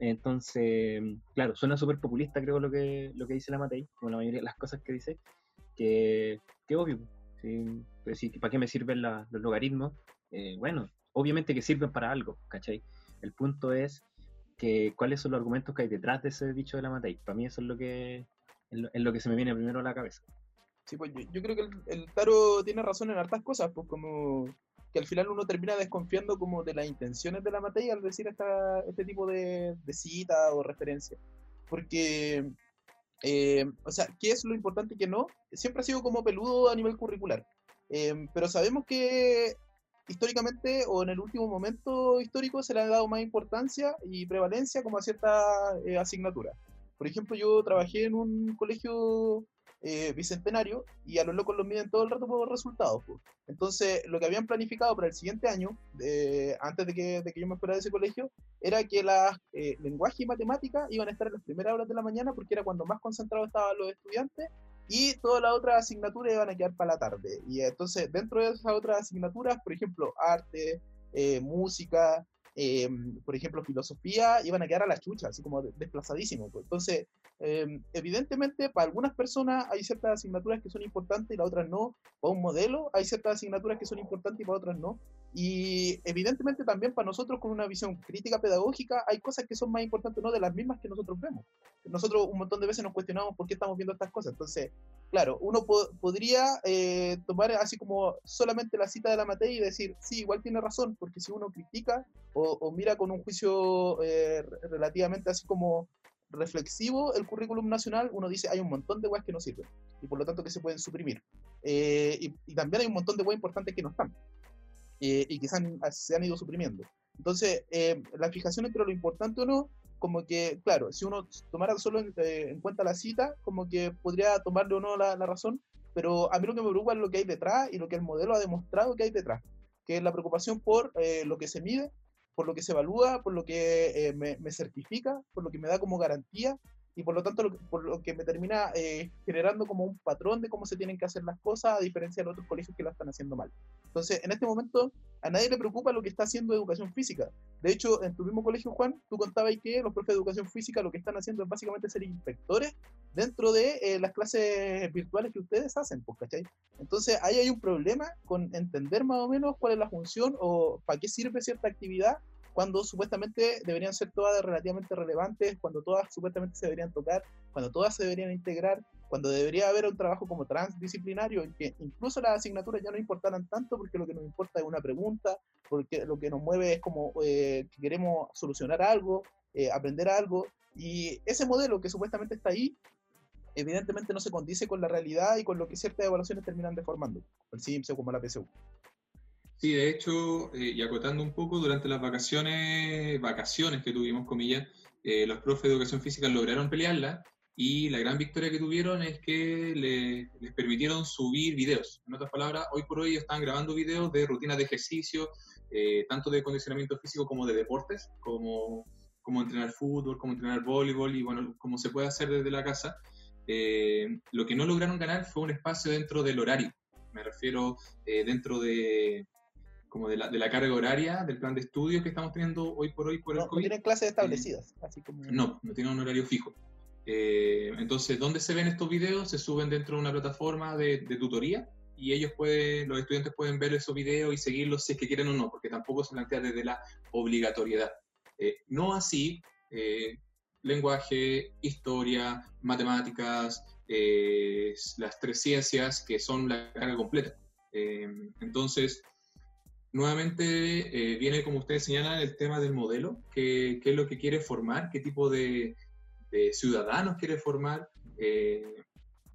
Speaker 4: Entonces, claro, suena súper populista, creo, lo que, lo que dice la Matei, como la mayoría de las cosas que dice, que, que obvio, Pues sí, ¿para qué me sirven la- los logaritmos? Eh, bueno, obviamente que sirven para algo, ¿cachai? El punto es que cuáles son los argumentos que hay detrás de ese dicho de la Matei. Para mí eso es lo que es lo que se me viene primero a la cabeza.
Speaker 2: Sí, pues yo, yo creo que el, el Taro tiene razón en hartas cosas, pues como que al final uno termina desconfiando como de las intenciones de la materia al decir esta, este tipo de, de cita o referencia. Porque, eh, o sea, ¿qué es lo importante y qué no? Siempre ha sido como peludo a nivel curricular. Eh, pero sabemos que históricamente o en el último momento histórico se le ha dado más importancia y prevalencia como a ciertas eh, asignaturas. Por ejemplo, yo trabajé en un colegio eh, bicentenario y a los locos los miden todo el rato por resultados. Entonces, lo que habían planificado para el siguiente año, antes de que, de que yo me fuera de ese colegio, era que las eh, lenguaje y matemática iban a estar en las primeras horas de la mañana porque era cuando más concentrados estaban los estudiantes y todas las otras asignaturas iban a quedar para la tarde. Y entonces, dentro de esas otras asignaturas, por ejemplo, arte, eh, música, eh, por ejemplo, filosofía, iban a quedar a la chucha, así como de- desplazadísimos. pues. Entonces, eh, evidentemente, para algunas personas hay ciertas asignaturas que son importantes y las otras no. Para un modelo hay ciertas asignaturas que son importantes y para otras no. Y evidentemente también para nosotros con una visión crítica pedagógica hay cosas que son más importantes no de las mismas que nosotros vemos. Nosotros un montón de veces nos cuestionamos por qué estamos viendo estas cosas. Entonces, claro, uno po- podría eh, tomar así como solamente la cita de la materia y decir, sí, igual tiene razón, porque si uno critica o, o mira con un juicio eh, re- relativamente así como reflexivo el currículum nacional, uno dice hay un montón de weas que no sirven y por lo tanto que se pueden suprimir. Eh, y, y también hay un montón de weas importantes que no están eh, y que se han, se han ido suprimiendo. Entonces, eh, la fijación entre lo importante o no, como que, claro, si uno tomara solo en, eh, en cuenta la cita, como que podría tomarle o no la, la razón, pero a mí lo que me preocupa es lo que hay detrás y lo que el modelo ha demostrado que hay detrás, que es la preocupación por eh, lo que se mide, por lo que se evalúa, por lo que eh, me, me certifica, por lo que me da como garantía y por lo tanto lo que- por lo que me termina eh, generando como un patrón de cómo se tienen que hacer las cosas a diferencia de los otros colegios que la están haciendo mal. Entonces, en este momento a nadie le preocupa lo que está haciendo educación física. De hecho, en tu mismo colegio, Juan, tú contabas que los profes de educación física lo que están haciendo es básicamente ser inspectores dentro de eh, las clases virtuales que ustedes hacen, pues, ¿cachai? Entonces, ahí hay un problema con entender más o menos cuál es la función o para qué sirve cierta actividad cuando supuestamente deberían ser todas relativamente relevantes, cuando todas supuestamente se deberían tocar, cuando todas se deberían integrar, cuando debería haber un trabajo como transdisciplinario, en que incluso las asignaturas ya no importaran tanto porque lo que nos importa es una pregunta, porque lo que nos mueve es como eh, que queremos solucionar algo, eh, aprender algo, y ese modelo que supuestamente está ahí, evidentemente no se condice con la realidad y con lo que ciertas evaluaciones terminan deformando, el CIMSE como la PSU.
Speaker 1: Sí, de hecho, eh, y acotando un poco, durante las vacaciones, vacaciones que tuvimos, comillas, eh, los profes de educación física lograron pelearla y la gran victoria que tuvieron es que le- les permitieron subir videos. En otras palabras, hoy por hoy están grabando videos de rutinas de ejercicio, eh, tanto de condicionamiento físico como de deportes, como, como entrenar fútbol, como entrenar voleibol y bueno, como se puede hacer desde la casa. Eh, lo que no lograron ganar fue un espacio dentro del horario. Me refiero eh, dentro de, como de la, de la carga horaria, del plan de estudios que estamos teniendo hoy por hoy por el
Speaker 2: No, no
Speaker 1: COVID.
Speaker 2: tienen clases establecidas, así como...
Speaker 1: No, no tienen un horario fijo. Eh, entonces, ¿dónde se ven estos videos? Se suben dentro de una plataforma de, de tutoría y ellos pueden, los estudiantes pueden ver esos videos y seguirlos si es que quieren o no, porque tampoco se plantea desde la obligatoriedad. Eh, no así, eh, lenguaje, historia, matemáticas, eh, las tres ciencias que son la carga completa. Eh, entonces, nuevamente eh, viene, como ustedes señalan, el tema del modelo, qué, es lo que quiere formar, qué tipo de, ciudadanos quiere formar,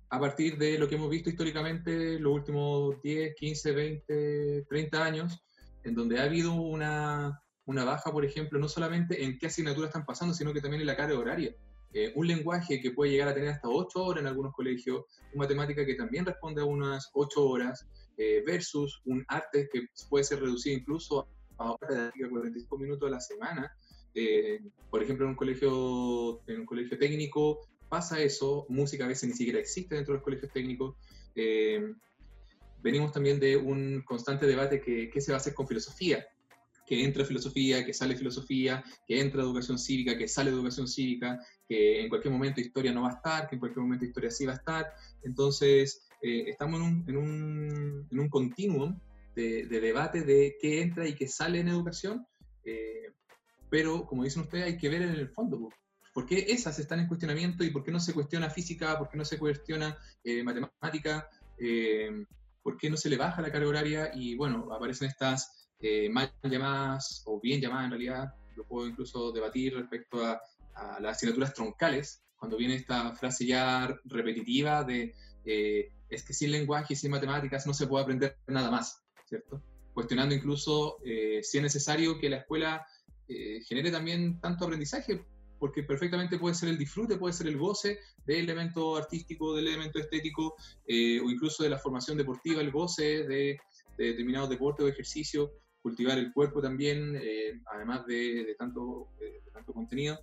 Speaker 1: a partir de lo que hemos visto históricamente los últimos 10, 15, 20, 30 años, en donde ha habido una, una baja, por ejemplo, no solamente en qué asignaturas están pasando, sino que también en la carga horaria. Eh, un lenguaje que puede llegar a tener hasta 8 horas en algunos colegios, una matemática que también responde a unas 8 horas, eh, versus un arte que puede ser reducido incluso a horas de 45 minutos a la semana. Eh, por ejemplo, en un colegio, en un colegio técnico pasa eso, música a veces ni siquiera existe dentro de los colegios técnicos. venimos también de un constante debate que qué se va a hacer con filosofía que entra filosofía, que sale filosofía, que entra educación cívica, que sale educación cívica, que en cualquier momento historia no va a estar, que en cualquier momento historia sí va a estar. Entonces, eh, estamos en un, en un, en un continuum de, de, debate de qué entra y qué sale en educación, eh, pero como dicen ustedes, hay que ver en el fondo. ¿Por qué esas están en cuestionamiento y por qué no se cuestiona física, por qué no se cuestiona eh, matemática, por qué no se le baja la carga horaria y bueno, aparecen estas eh, mal llamadas o bien llamadas en realidad, lo puedo incluso debatir respecto a, las asignaturas troncales, cuando viene esta frase ya repetitiva de eh, es que sin lenguaje y sin matemáticas no se puede aprender nada más, ¿cierto? Cuestionando incluso eh, si es necesario que la escuela genere también tanto aprendizaje, porque perfectamente puede ser el disfrute, puede ser el goce del elemento artístico, del elemento estético, o incluso de la formación deportiva, el goce de, de determinados deportes o ejercicios cultivar el cuerpo también, eh, además de, tanto, de, tanto contenido.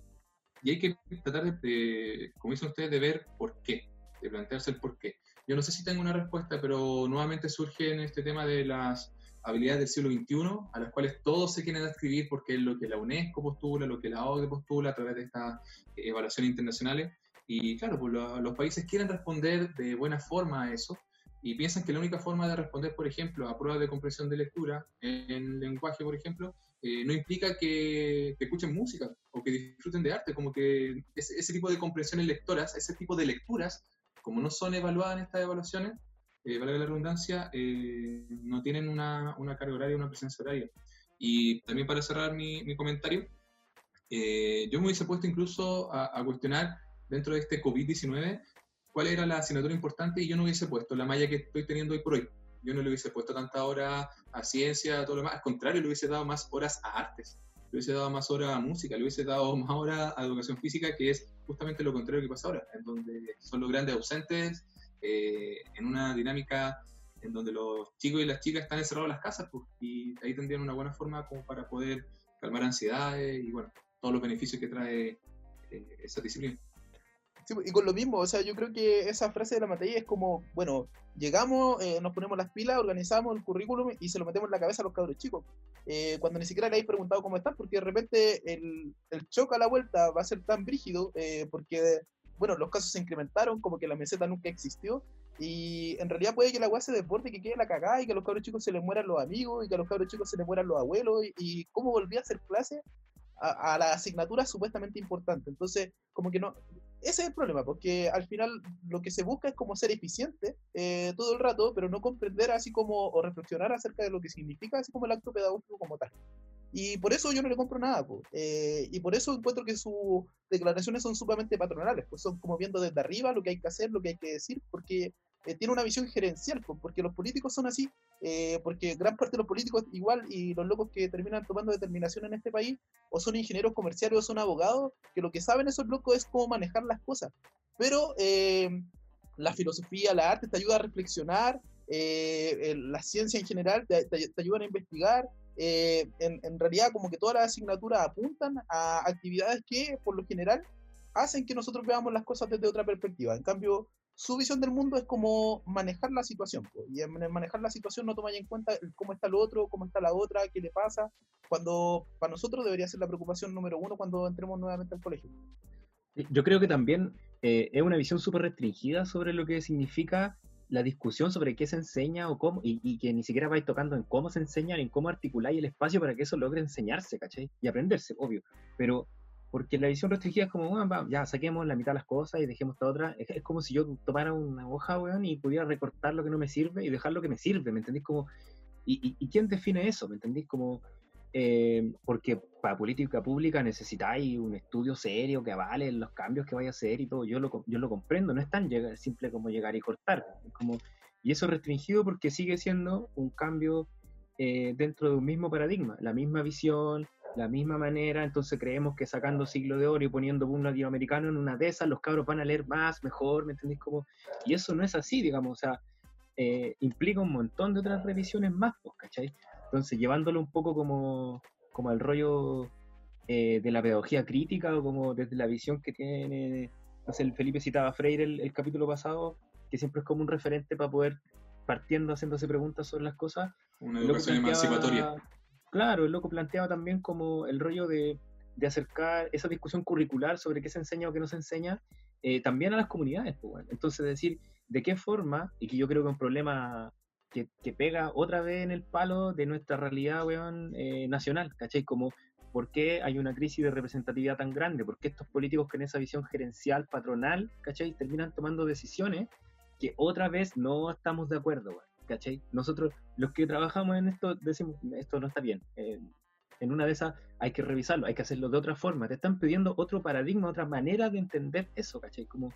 Speaker 1: Y hay que tratar de, como dicen ustedes, de ver por qué, de plantearse el por qué. Yo no sé si tengo una respuesta, pero nuevamente surge en este tema de las habilidades del siglo XXI, a las cuales todos se quieren escribir porque es lo que la UNESCO postula, lo que la OCDE postula a través de estas evaluaciones internacionales. Y claro, pues los países quieren responder de buena forma a eso, y piensan que la única forma de responder, por ejemplo, a pruebas de comprensión de lectura en lenguaje, por ejemplo, eh, no implica que, escuchen música o que disfruten de arte, como que ese, tipo de comprensiones lectoras, ese tipo de lecturas, como no son evaluadas en estas evaluaciones, eh, valga la redundancia, eh, no tienen una, carga horaria, una presencia horaria. Y también para cerrar mi, mi comentario, eh, yo me hubiese puesto incluso a, a cuestionar dentro de este COVID-19 cuál era la asignatura importante y yo no hubiese puesto la malla que estoy teniendo hoy por hoy. Yo no le hubiese puesto tanta hora a ciencia, a todo lo demás. Al contrario, le hubiese dado más horas a artes, le hubiese dado más horas a música, le hubiese dado más horas a educación física, que es justamente lo contrario que pasa ahora, en donde son los grandes ausentes, eh, en una dinámica en donde los chicos y las chicas están encerrados en las casas, pues, y ahí tendrían una buena forma como para poder calmar ansiedades y bueno, todos los beneficios que trae eh, esa disciplina
Speaker 2: y con lo mismo, o sea, yo creo que esa frase de la materia es como, bueno, llegamos, eh, nos ponemos las pilas, organizamos el currículum y se lo metemos en la cabeza a los cabros chicos. Eh, cuando ni siquiera le habéis preguntado cómo están, porque de repente el, el choque a la vuelta va a ser tan brígido, eh, porque, bueno, los casos se incrementaron, como que la meseta nunca existió, y en realidad puede que la agua se desborde, que quede la cagada y que a los cabros chicos se les mueran los amigos y que a los cabros chicos se les mueran los abuelos. Y, y cómo volví a hacer clase a, la asignatura supuestamente importante. Entonces, como que no, ese es el problema, porque al final lo que se busca es como ser eficiente eh, todo el rato, pero no comprender así como, o reflexionar acerca de lo que significa así como el acto pedagógico como tal. Y por eso yo no le compro nada, eh, y por eso encuentro que sus declaraciones son sumamente patronales, pues son como viendo desde arriba lo que hay que hacer, lo que hay que decir, porque eh, tiene una visión gerencial, porque los políticos son así, eh, porque gran parte de los políticos igual y los locos que terminan tomando determinación en este país o son ingenieros comerciales o son abogados, que lo que saben esos locos es cómo manejar las cosas. Pero eh, la filosofía, la arte te ayuda a reflexionar, la ciencia en general te, te, ayudan a investigar. En, en realidad como que todas las asignaturas apuntan a actividades que por lo general hacen que nosotros veamos las cosas desde otra perspectiva. En cambio, su visión del mundo es como manejar la situación. Y en manejar la situación no toma en cuenta cómo está el otro, cómo está la otra, qué le pasa, cuando para nosotros debería ser la preocupación número uno cuando entremos nuevamente al colegio.
Speaker 4: Yo creo que también eh, es una visión súper restringida sobre lo que significa la discusión sobre qué se enseña o cómo, y, que ni siquiera vais tocando en cómo se enseña, ni en cómo articular el espacio para que eso logre enseñarse, ¿cachai? Y aprenderse, obvio. Pero Porque la visión restringida es como, bueno, va, ya saquemos la mitad de las cosas y dejemos esta otra. Es, es como si yo tomara una hoja, weón, y pudiera recortar lo que no me sirve y dejar lo que me sirve, ¿me entendís? Como, ¿y, y, y quién define eso? ¿Me entendís? Como, eh, porque para política pública necesitáis un estudio serio que avale los cambios que vaya a hacer y todo. Yo lo, yo lo comprendo, no es tan simple como llegar y cortar. Como, y eso es restringido porque sigue siendo un cambio eh, dentro de un mismo paradigma, la misma visión, la misma manera. Entonces creemos que sacando siglo de oro y poniendo un latinoamericano en una de esas, los cabros van a leer más, mejor, ¿me entendéis? Como, y eso no es así, digamos, o sea, eh, implica un montón de otras revisiones más, pues, ¿cachai? Entonces, llevándolo un poco como, como al rollo eh, de la pedagogía crítica o como desde la visión que tiene, no sé, el Felipe citaba a Freire el, el capítulo pasado, que siempre es como un referente para poder, partiendo, haciéndose preguntas sobre las cosas.
Speaker 1: Una educación emancipatoria.
Speaker 4: Claro, el loco planteaba también como el rollo de, acercar esa discusión curricular sobre qué se enseña o qué no se enseña eh, también a las comunidades. pues. Entonces, decir de qué forma, y que yo creo que es un problema que, pega otra vez en el palo de nuestra realidad weón, eh, nacional, ¿cachai? Como por qué hay una crisis de representatividad tan grande, por qué estos políticos que en esa visión gerencial, patronal, ¿cachai? Terminan tomando decisiones que otra vez no estamos de acuerdo, ¿cachai? Nosotros, los que trabajamos en esto, decimos, esto no está bien. eh, en una de esas hay que revisarlo, hay que hacerlo de otra forma. Te están pidiendo otro paradigma, otra manera de entender eso, ¿cachai? Como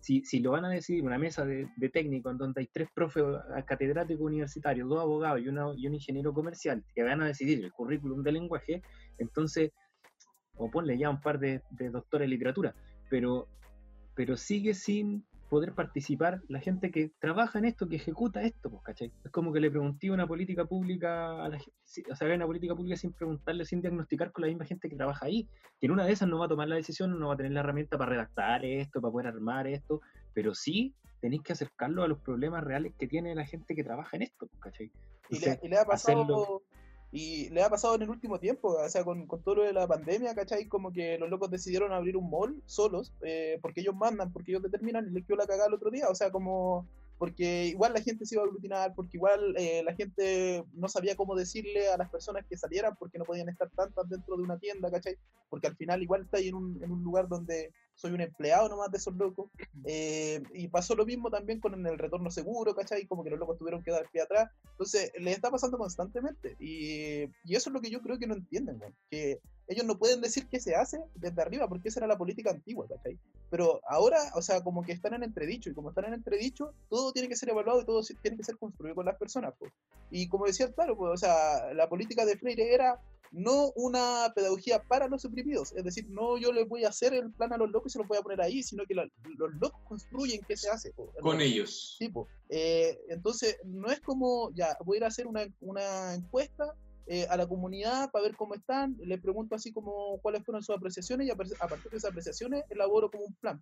Speaker 4: si, si lo van a decidir una mesa de, de técnico en donde hay tres profes catedráticos universitarios, dos abogados y, una- y un ingeniero comercial que van a decidir el currículum de lenguaje, entonces, o ponle ya un par de, de doctores en literatura, pero, pero sigue sin poder participar la gente que trabaja en esto, que ejecuta esto, pues, ¿cachai? Es como que le pregunté una política pública a la gente, o sea, una política pública sin preguntarle, sin diagnosticar con la misma gente que trabaja ahí, que en una de esas no va a tomar la decisión, no va a tener la herramienta para redactar esto, para poder armar esto, pero sí tenéis que acercarlo a los problemas reales que tiene la gente que trabaja en esto, pues, ¿cachai?
Speaker 2: Y le, y le ha pasado
Speaker 4: hacerlo-
Speaker 2: y le ha pasado en el último tiempo, o sea, con, con todo lo de la pandemia, ¿cachai? Como que los locos decidieron abrir un mall solos, eh, porque ellos mandan, porque ellos determinan, y les quedó la cagada el otro día, o sea, como porque igual la gente se iba a aglutinar, porque igual eh, la gente no sabía cómo decirle a las personas que salieran, porque no podían estar tantas dentro de una tienda, ¿cachai? Porque al final igual está ahí en un, en un lugar donde soy un empleado nomás de esos locos, eh, y pasó lo mismo también con el retorno seguro, ¿cachai? Como que los locos tuvieron que dar pie atrás, entonces, les está pasando constantemente. Y, y eso es lo que yo creo que no entienden, weón, Que ellos no pueden decir qué se hace desde arriba, porque esa era la política antigua, ¿cachai? Pero ahora, o sea, como que están en entredicho, y como están en entredicho, todo tiene que ser evaluado y todo tiene que ser construido con las personas, pues. Y como decía, claro, pues, o sea, la política de Freire era no una pedagogía para los oprimidos, es decir, no yo les voy a hacer el plan a los locos y se los voy a poner ahí, sino que la- los locos construyen qué se hace. po.
Speaker 1: Con ellos.
Speaker 2: Sí, po. Eh, entonces, no es como, ya, voy a ir a hacer una, una encuesta eh, a la comunidad para ver cómo están, le pregunto así como cuáles fueron sus apreciaciones y a partir de esas apreciaciones elaboro como un plan.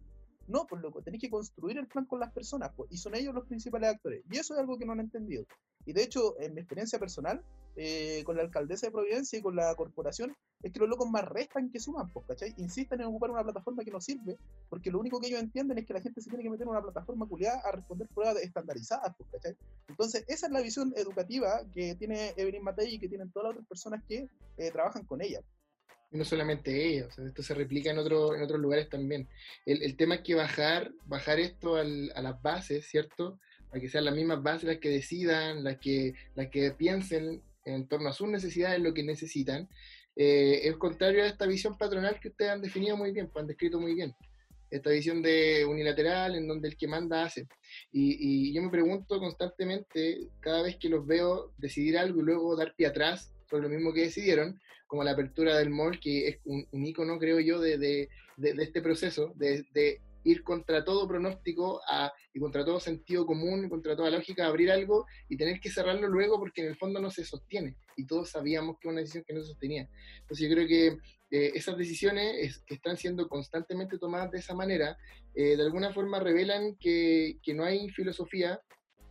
Speaker 2: No, pues loco, tenéis que construir el plan con las personas, pues, y son ellos los principales actores. Y eso es algo que no han entendido. Y de hecho, en mi experiencia personal, eh, con la alcaldesa de Providencia y con la corporación, es que los locos más restan que suman, pues, ¿cachai? Insisten en ocupar una plataforma que no sirve, porque lo único que ellos entienden es que la gente se tiene que meter en una plataforma culiada a responder pruebas estandarizadas, pues. Entonces, esa es la visión educativa que tiene Evelyn Matei y que tienen todas las otras personas que eh, trabajan con ella.
Speaker 3: No solamente ella, o sea, esto se replica en, otro, en otros lugares también. El, tema es que bajar, bajar esto a las bases, ¿cierto? Para que sean las mismas bases las que decidan, las que, las que piensen en torno a sus necesidades, lo que necesitan, eh, es contrario a esta visión patronal que ustedes han definido muy bien, pues han descrito muy bien. Esta visión de unilateral en donde el que manda hace. Y, y yo me pregunto constantemente, cada vez que los veo decidir algo y luego dar pie atrás sobre lo mismo que decidieron, como la apertura del mall, que es un, un icono, creo yo, de, de, de- de este proceso, de, ir contra todo pronóstico a, y contra todo sentido común contra toda lógica, abrir algo y tener que cerrarlo luego porque en el fondo no se sostiene. Y todos sabíamos que era una decisión que no se sostenía. Entonces yo creo que eh, esas decisiones es- que están siendo constantemente tomadas de esa manera, eh, de alguna forma revelan que, que no hay filosofía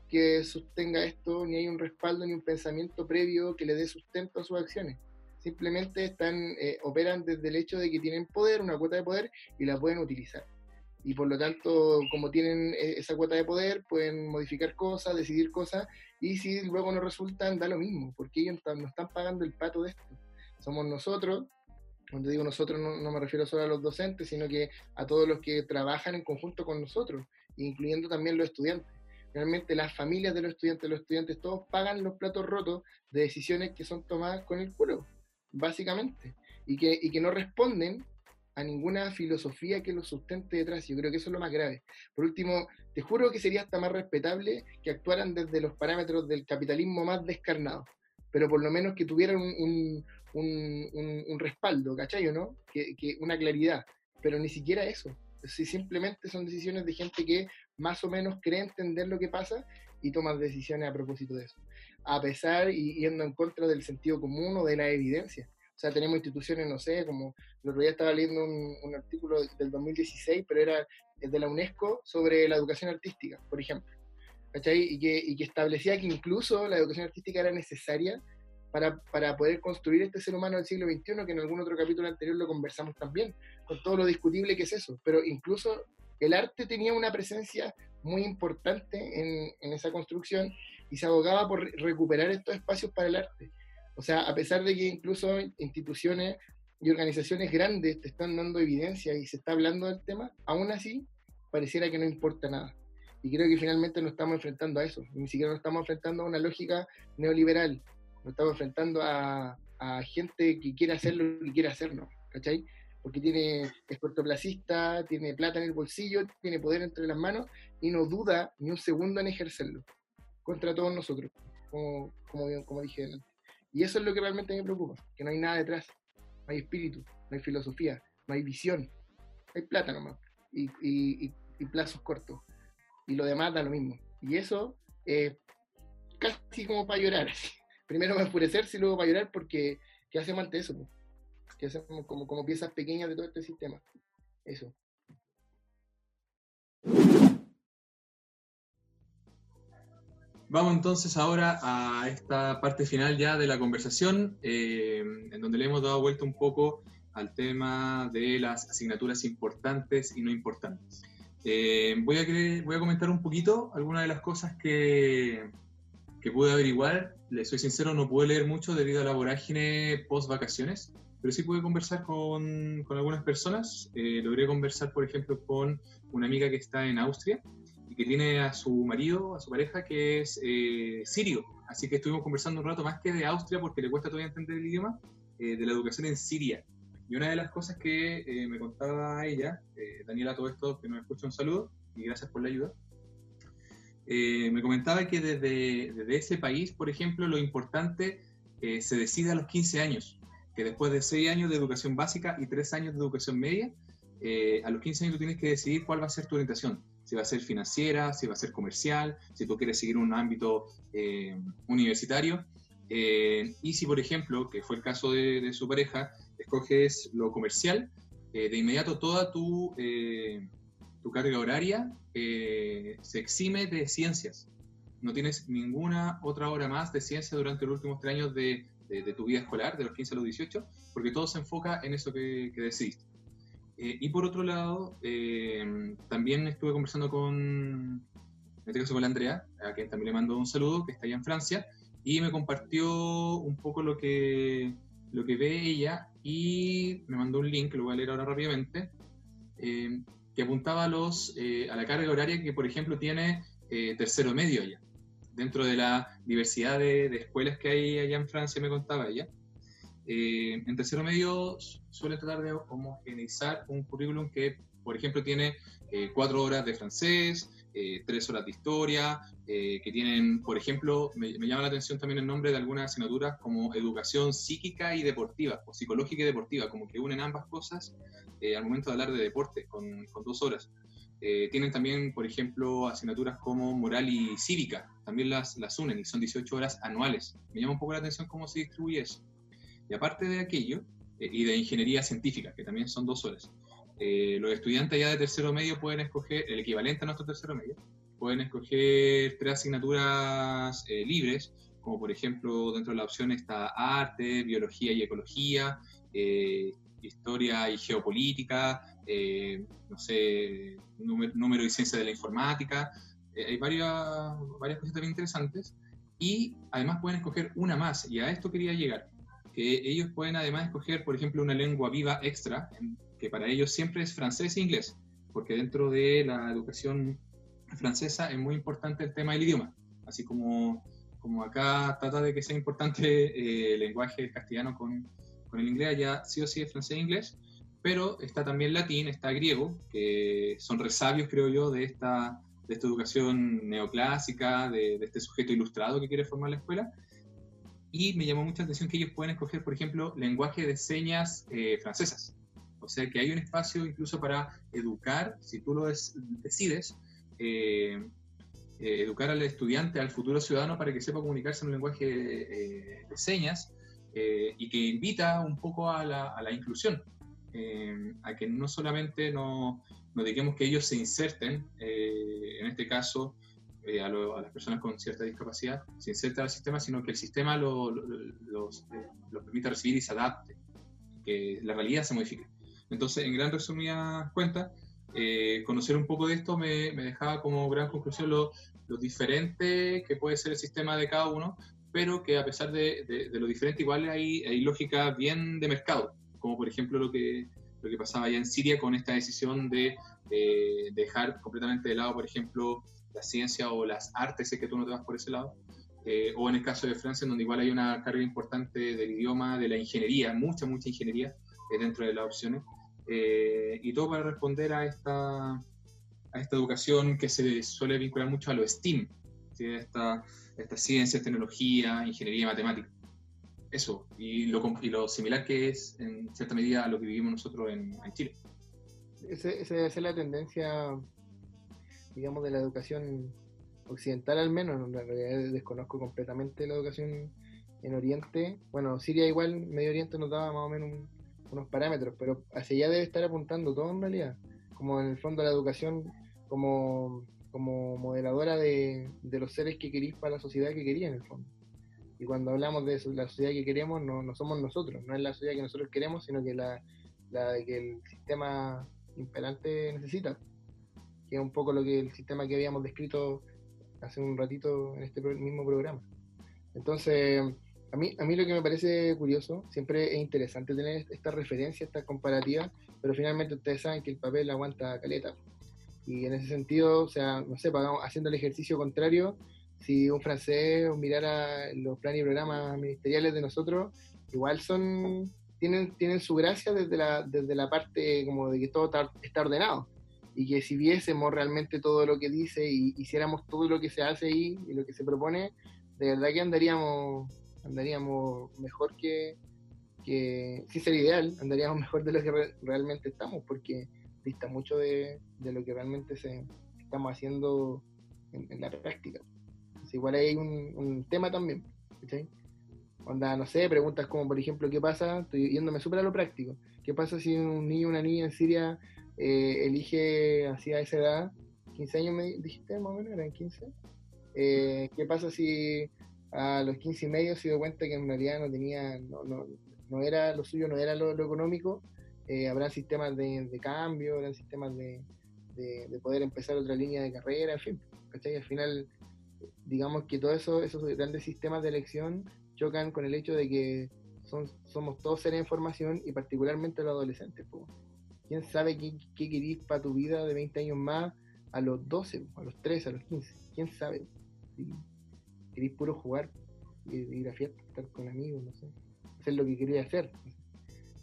Speaker 3: que sostenga esto, ni hay un respaldo ni un pensamiento previo que le dé sustento a sus acciones. Simplemente están, eh, operan desde el hecho de que tienen poder, una cuota de poder, y la pueden utilizar. Y por lo tanto, como tienen eh, esa cuota de poder, pueden modificar cosas, decidir cosas, y si luego no resultan, da lo mismo, porque ellos no están pagando el pato de esto. Somos nosotros, Cuando digo nosotros no, no me refiero solo a los docentes, sino que a todos los que trabajan en conjunto con nosotros, incluyendo también los estudiantes. Realmente las familias de los estudiantes, los estudiantes todos pagan los platos rotos de decisiones que son tomadas con el culo, básicamente, y que, y que no responden a ninguna filosofía que los sustente detrás. Yo creo que eso es lo más grave. Por último, te juro que sería hasta más respetable que actuaran desde los parámetros del capitalismo más descarnado, pero por lo menos que tuvieran un, un, un, un respaldo, ¿cachai o no? Que, que una claridad, pero ni siquiera eso. Si simplemente son decisiones de gente que más o menos cree entender lo que pasa y toma decisiones a propósito de eso. A pesar y yendo en contra del sentido común o de la evidencia. O sea, tenemos instituciones, no sé, como el otro día estaba leyendo un, artículo del 2016, pero era de la UNESCO sobre la educación artística, por ejemplo. ¿Cachai? Y que, y que establecía que incluso la educación artística era necesaria para, para, poder construir este ser humano del siglo XXI, que en algún otro capítulo anterior lo conversamos también, con todo lo discutible que es eso. Pero incluso el arte tenía una presencia muy importante en, en esa construcción y se abogaba por recuperar estos espacios para el arte. O sea, a pesar de que incluso instituciones y organizaciones grandes te están dando evidencia y se está hablando del tema, aún así pareciera que no importa nada. Y creo que finalmente nos estamos enfrentando a eso. Ni siquiera nos estamos enfrentando a una lógica neoliberal. Nos estamos enfrentando a, gente que quiere hacer lo que quiere hacer, ¿no? ¿Cachai? Porque tiene, es cortoplacista, tiene plata en el bolsillo, tiene poder entre las manos y no duda ni un segundo en ejercerlo contra todos nosotros, como, como, dije antes. Y eso es lo que realmente me preocupa, que no hay nada detrás, no hay espíritu, no hay filosofía, no hay visión, hay plata nomás y, y, y plazos cortos. Y lo demás da lo mismo. Y eso es casi como para llorar. Primero para enfurecerse y luego para llorar porque ¿qué hacemos ante eso? ¿Qué hacemos como, como piezas pequeñas de todo este sistema? Eso.
Speaker 1: Vamos entonces ahora a esta parte final ya de la conversación, eh, en donde le hemos dado vuelta un poco al tema de las asignaturas importantes y no importantes. Eh, voy, a voy a comentar un poquito algunas de las cosas que, que pude averiguar. Les soy sincero, no pude leer mucho debido a la vorágine post vacaciones, pero sí pude conversar con, con algunas personas. Eh, logré conversar, por ejemplo, con una amiga que está en Austria que tiene a su marido, a su pareja, que es eh, sirio. Así que estuvimos conversando un rato más que de Austria, porque le cuesta todavía entender el idioma, eh, de la educación en Siria. Y una de las cosas que eh, me contaba ella, eh, Daniela, todo esto, que nos escucha un saludo y gracias por la ayuda, eh, me comentaba que desde, desde, ese país, por ejemplo, lo importante se decide a los 15 años, que después de 6 años de educación básica y 3 años de educación media, a los 15 años tú tienes que decidir cuál va a ser tu orientación si va a ser financiera, si va a ser comercial, si tú quieres seguir un ámbito eh, universitario. Eh, y si, por ejemplo, que fue el caso de, de su pareja, escoges lo comercial, eh, de inmediato toda tu, tu carga horaria se exime de ciencias. No tienes ninguna otra hora más de ciencia durante los últimos tres años de, de, de tu vida escolar, de los 15 a los 18, porque todo se enfoca en eso que, que decidiste. Eh, y por otro lado, eh, también estuve conversando con, en este caso con la Andrea, a quien también le mando un saludo, que está allá en Francia, y me compartió un poco lo que, lo que ve ella y me mandó un link, lo voy a leer ahora rápidamente, eh, que apuntaba a, los, eh, a la carga horaria que, por ejemplo, tiene eh, tercero medio allá, dentro de la diversidad de, de escuelas que hay allá en Francia, me contaba ella. Eh, en tercero medio suele tratar de homogeneizar un currículum que, por ejemplo, tiene eh, cuatro horas de francés, eh, tres horas de historia, eh, que tienen, por ejemplo, me, llama la atención también el nombre de algunas asignaturas como educación psíquica y deportiva, o psicológica y deportiva, como que unen ambas cosas al momento de hablar de deporte, con, con dos horas. tienen también, por ejemplo, asignaturas como moral y cívica, también las, las unen y son 18 horas anuales. Me llama un poco la atención cómo se distribuye eso. Y aparte de aquello, eh, y de ingeniería científica, que también son dos horas, eh, los estudiantes ya de tercero medio pueden escoger, el equivalente a nuestro tercero medio, pueden escoger tres asignaturas eh, libres, como por ejemplo dentro de la opción está arte, biología y ecología, historia y geopolítica, no sé, número, número, y ciencia de la informática, hay varias, varias cosas también interesantes, y además pueden escoger una más, y a esto quería llegar que ellos pueden además escoger, por ejemplo, una lengua viva extra, que para ellos siempre es francés e inglés, porque dentro de la educación francesa es muy importante el tema del idioma, así como, como acá trata de que sea importante eh, el lenguaje castellano con, con el inglés, allá sí o sí es francés e inglés, pero está también latín, está griego, que son resabios, creo yo, de esta, de esta educación neoclásica, de, de este sujeto ilustrado que quiere formar la escuela. Y me llamó mucha atención que ellos pueden escoger, por ejemplo, lenguaje de señas eh, francesas. O sea que hay un espacio incluso para educar, si tú lo des- decides, eh, eh, educar al estudiante, al futuro ciudadano, para que sepa comunicarse en un lenguaje de señas y que invita un poco a la, inclusión, a que no solamente no, no dediquemos que ellos se inserten, en este caso eh, a, lo- a las personas con cierta discapacidad, se inserten al sistema, sino que el sistema lo, lo- los, eh, los permita recibir y se adapte, que la realidad se modifique. Entonces, en gran resumida cuenta, eh, conocer un poco de esto me, me dejaba como gran conclusión lo, lo diferente que puede ser el sistema de cada uno, pero que a pesar de, de- de lo diferente, igual hay, hay lógica bien de mercado, como por ejemplo lo que, lo que pasaba allá en Siria con esta decisión de eh, dejar completamente de lado, por ejemplo, la ciencia o las artes, es que tú no te vas por ese lado, eh, o en el caso de Francia, en donde igual hay una carga importante del idioma, de la ingeniería, mucha, mucha ingeniería eh, dentro de las opciones, eh, y todo para responder a esta, a esta educación que se suele vincular mucho a lo STEAM, ¿sí? esta, esta ciencia, tecnología, ingeniería, matemática. Eso, y lo, y lo similar que es en cierta medida a lo que vivimos nosotros en, en Chile.
Speaker 3: Ese- Esa debe ser la tendencia, digamos, de la educación occidental al menos. En realidad desconozco completamente la educación en Oriente. Bueno, Siria igual, Medio Oriente nos daba más o menos un- unos parámetros, pero hacia allá debe estar apuntando todo en realidad. Como en el fondo la educación como, como modeladora de, de los seres que queréis para la sociedad que quería en el fondo. Y cuando hablamos de la sociedad que queremos, no, no somos nosotros, no es la sociedad que nosotros queremos, sino que la, la que el sistema imperante necesita, un poco lo que el sistema que habíamos descrito hace un ratito en este mismo programa. Entonces, a mí, a mí lo que me parece curioso, siempre es interesante tener esta referencia, esta comparativa, pero finalmente ustedes saben que el papel aguanta caleta. Y en ese sentido, o sea, no sé, pagamos, haciendo el ejercicio contrario, si un francés mirara los planes y programas ministeriales de nosotros, igual son tienen, tienen su gracia desde la, desde la parte como de que todo está ordenado. Y que si viésemos realmente todo lo que dice y hiciéramos todo lo que se hace ahí y lo que se propone, de verdad que andaríamos, andaríamos mejor que, que, sí sería ideal, andaríamos mejor de lo que re- realmente estamos, porque dista mucho de, de lo que realmente se, estamos haciendo en, en la práctica. Igual hay un, tema también, ¿cachai? Onda, no sé, preguntas como, por ejemplo, ¿qué pasa? Estoy yéndome súper a lo práctico. ¿Qué pasa si un niño o una niña en Siria eh, elige hacia esa edad, 15 años me dijiste más o menos, eran 15? Eh, ¿Qué pasa si a los 15 y medio se dio cuenta que en realidad no tenía, no, no, no era lo suyo, no era lo, económico? Eh, habrá sistemas de, de cambio, habrá sistemas de, de, de poder empezar otra línea de carrera, en fin, ¿cachai? Al final, digamos que todos eso, esos grandes sistemas de elección chocan con el hecho de que son, somos todos seres de información y particularmente los adolescentes. ¿Quién sabe qué, qué querís para tu vida de 20 años más a los 12, a los 13, a los 15? ¿Quién sabe? Si querís puro jugar, ir, ir a fiesta, estar con amigos, no sé, hacer lo que quería hacer.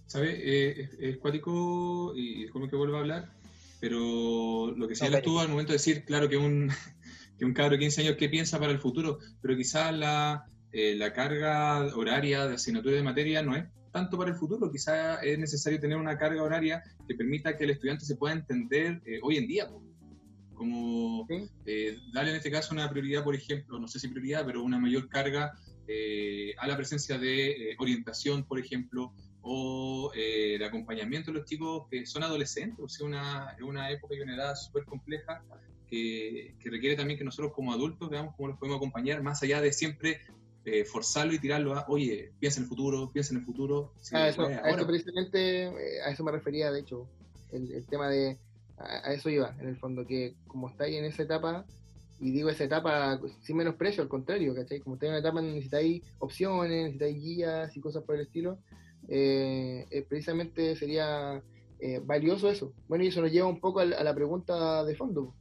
Speaker 1: ¿Sabes? Eh, es, es cuático, y disculpe que vuelva a hablar, pero lo que señalas
Speaker 2: vale.
Speaker 1: tú al momento de decir, claro, que un, que un cabro de 15 años, ¿qué piensa para el futuro? Pero quizás la, eh, la carga horaria de asignatura de materia no es tanto para el futuro, quizás es necesario tener una carga horaria que permita que el estudiante se pueda entender eh, hoy en día. po. Como
Speaker 3: ¿sí?
Speaker 1: eh, darle en este caso una prioridad, por ejemplo, no sé si prioridad, pero una mayor carga eh, a la presencia de eh, orientación, por ejemplo, o eh, el acompañamiento de los chicos que son adolescentes, o sea, una, una época y una edad súper compleja que, que requiere también que nosotros como adultos veamos cómo los podemos acompañar, más allá de siempre eh, forzarlo y tirarlo a, oye, piensa en el futuro, piensa en el futuro.
Speaker 3: A, eso, a
Speaker 1: ahora.
Speaker 3: eso precisamente, eh, a eso me refería, de hecho, el, el tema de, a, a eso iba, en el fondo, que como estáis en esa etapa y digo esa etapa sin menosprecio, al contrario, ¿cachai? Como está en una etapa donde necesitáis opciones, necesitáis guías y cosas por el estilo, eh, eh, precisamente sería eh, valioso eso. Bueno, y eso nos lleva un poco a, a la pregunta de fondo.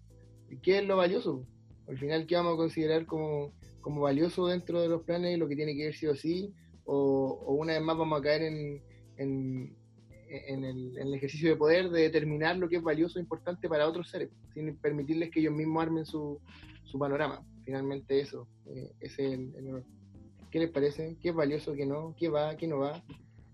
Speaker 3: ¿Qué es lo valioso? Al final, ¿qué vamos a considerar como, como valioso dentro de los planes, lo que tiene que ir sí o sí? O, o una vez más vamos a caer en, en, en el, en el ejercicio de poder de determinar lo que es valioso e importante para otros seres, sin permitirles que ellos mismos armen su, su panorama. Finalmente eso, eh, ese es el, el error. ¿Qué les parece? ¿Qué es valioso, qué no? ¿Qué va, qué no va?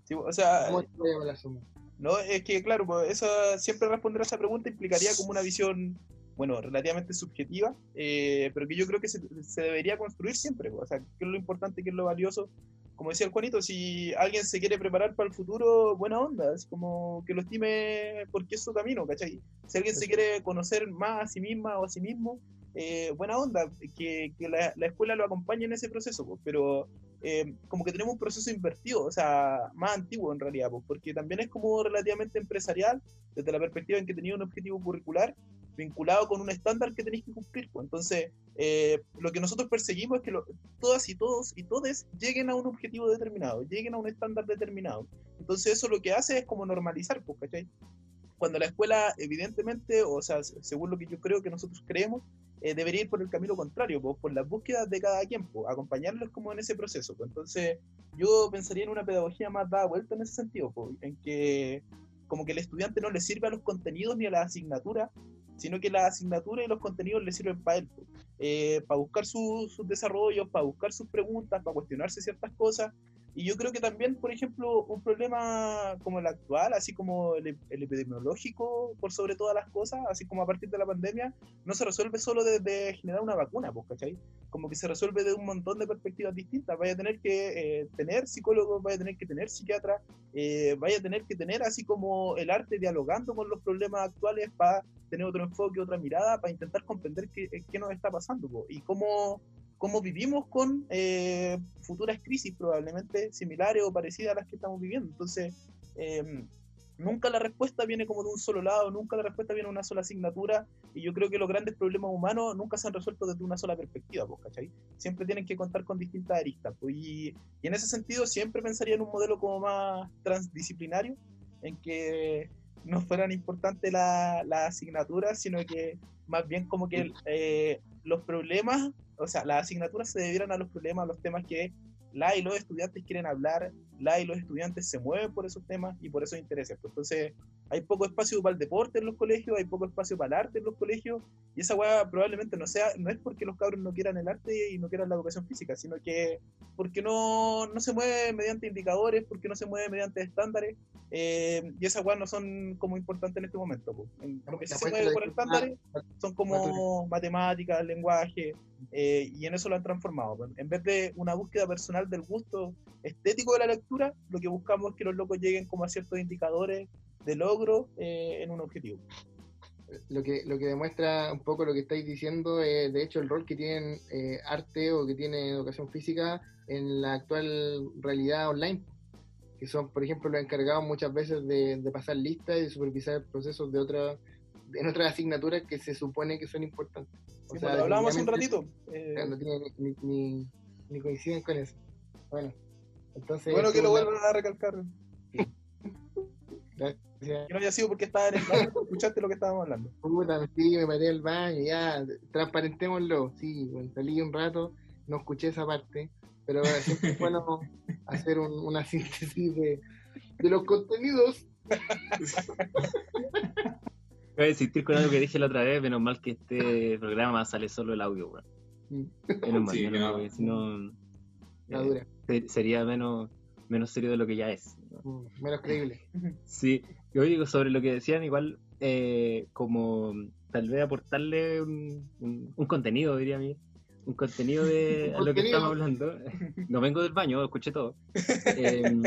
Speaker 2: Sí, o sea,
Speaker 3: ¿Cómo se puede la suma?
Speaker 2: No, es que claro, pues, eso, siempre responder a esa pregunta implicaría como una visión, bueno, relativamente subjetiva, eh, pero que yo creo que se, se debería construir siempre. pues, O sea, qué es lo importante, qué es lo valioso. Como decía el Juanito, si alguien se quiere preparar para el futuro, buena onda, es como que lo estime porque es su camino, ¿cachai? Si alguien se quiere conocer más a sí misma o a sí mismo, eh, buena onda, que, que la, la escuela lo acompañe en ese proceso, pues, pero eh, como que tenemos un proceso invertido, o sea, más antiguo en realidad, pues, porque también es como relativamente empresarial, desde la perspectiva en que tenía un objetivo curricular vinculado con un estándar que tenéis que cumplir. pues. Entonces, eh, lo que nosotros perseguimos es que lo- todas y todos y todes lleguen a un objetivo determinado, lleguen a un estándar determinado. Entonces, eso lo que hace es como normalizar, pues, ¿cachai? Cuando la escuela, evidentemente, o sea, se- según lo que yo creo que nosotros creemos, eh, debería ir por el camino contrario, pues, por las búsquedas de cada quien, pues, acompañarlos como en ese proceso. pues. Entonces, yo pensaría en una pedagogía más dada vuelta en ese sentido, pues, en que como que el estudiante no le sirve a los contenidos ni a las asignaturas, sino que las asignaturas y los contenidos le sirven para él, eh, para buscar su- sus desarrollos, para buscar sus preguntas, para cuestionarse ciertas cosas. Y yo creo que también, por ejemplo, un problema como el actual, así como el, el epidemiológico, por sobre todas las cosas, así como a partir de la pandemia, no se resuelve solo desde generar una vacuna, pues, ¿cachai? Como que se resuelve de un montón de perspectivas distintas. Vaya a tener que eh, tener psicólogos, vaya a tener que tener psiquiatras, eh, vaya a tener que tener así como el arte dialogando con los problemas actuales para tener otro enfoque, otra mirada, para intentar comprender qué, qué nos está pasando y cómo, cómo vivimos con eh, futuras crisis probablemente similares o parecidas a las que estamos viviendo. Entonces, eh, nunca la respuesta viene como de un solo lado, nunca la respuesta viene de una sola asignatura, y yo creo que los grandes problemas humanos nunca se han resuelto desde una sola perspectiva, pues, ¿cachai? Siempre tienen que contar con distintas aristas, pues, y, y en ese sentido siempre pensaría en un modelo como más transdisciplinario, en que no fueran importantes la- las asignaturas, sino que más bien como que eh, los problemas, o sea, las asignaturas se debieran a los problemas, a los temas que la y los estudiantes quieren hablar, la y los estudiantes se mueven por esos temas y por esos intereses. Pues, entonces, hay poco espacio para el deporte en los colegios, hay poco espacio para el arte en los colegios, y esa weá probablemente no sea, no es porque los cabros no quieran el arte y no quieran la educación física, sino que porque no, no se mueve mediante indicadores, porque no se mueve mediante estándares, eh, y esas weas no son como importantes en este momento. po. En- Lo que sí se mueve por estándares son como matemáticas, lenguaje, eh, y en eso lo han transformado. pues. En vez de una búsqueda personal del gusto estético de la lectura, lo que buscamos es que los locos lleguen como a ciertos indicadores de logro eh, en un objetivo.
Speaker 3: lo que, lo que demuestra un poco lo que estáis diciendo es, de hecho, el rol que tienen eh, arte o que tiene educación física en la actual realidad online, que son, por ejemplo, los encargados muchas veces de, de pasar listas y de supervisar procesos de otra, en otras asignaturas que se supone que son importantes. O
Speaker 2: Sí,
Speaker 3: sea,
Speaker 2: lo hablábamos hace un ratito. eh,
Speaker 3: no tienen ni, ni- ni coinciden con eso. Bueno, entonces...
Speaker 2: bueno que lo vuelvan a recalcar.
Speaker 3: Gracias.
Speaker 2: Que no haya sido porque estaba en el baño, escuchaste lo que estábamos hablando.
Speaker 3: Puta, sí, me paré al baño, ya, transparentémoslo. Sí, bueno, salí un rato, no escuché esa parte, pero siempre es bueno hacer un- una síntesis de, de los contenidos.
Speaker 4: Voy a insistir con algo que dije la otra vez, menos mal que este programa sale solo el audio, weón. Menos mal,
Speaker 1: Sí,
Speaker 4: menos
Speaker 1: no.
Speaker 4: mal, porque si no eh, sería menos, menos serio de lo que ya es. ¿no?
Speaker 3: mm, menos creíble.
Speaker 4: Sí, yo digo sobre lo que decían, igual eh, como tal vez aportarle un, un- un contenido, diría a mí, un contenido de a lo que estamos hablando. No vengo del baño, escuché todo. Em,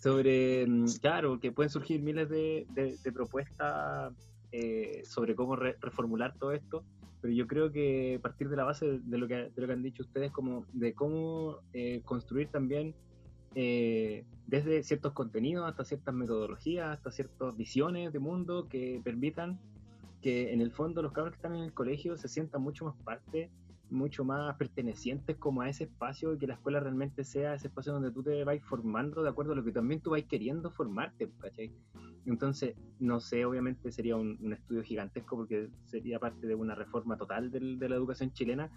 Speaker 4: sobre, mm, claro, que pueden surgir miles de, de- de propuestas eh, sobre cómo re- reformular todo esto, pero yo creo que partir de la base de lo que, de lo que han dicho ustedes, como de cómo eh, construir también eh, desde ciertos contenidos hasta ciertas metodologías, hasta ciertas visiones de mundo que permitan que en el fondo los cabros que están en el colegio se sientan mucho más parte, mucho más pertenecientes como a ese espacio y que la escuela realmente sea ese espacio donde tú te vas formando de acuerdo a lo que también tú vas queriendo formarte. Entonces, no sé, obviamente sería un, estudio gigantesco porque sería parte de una reforma total de la educación chilena,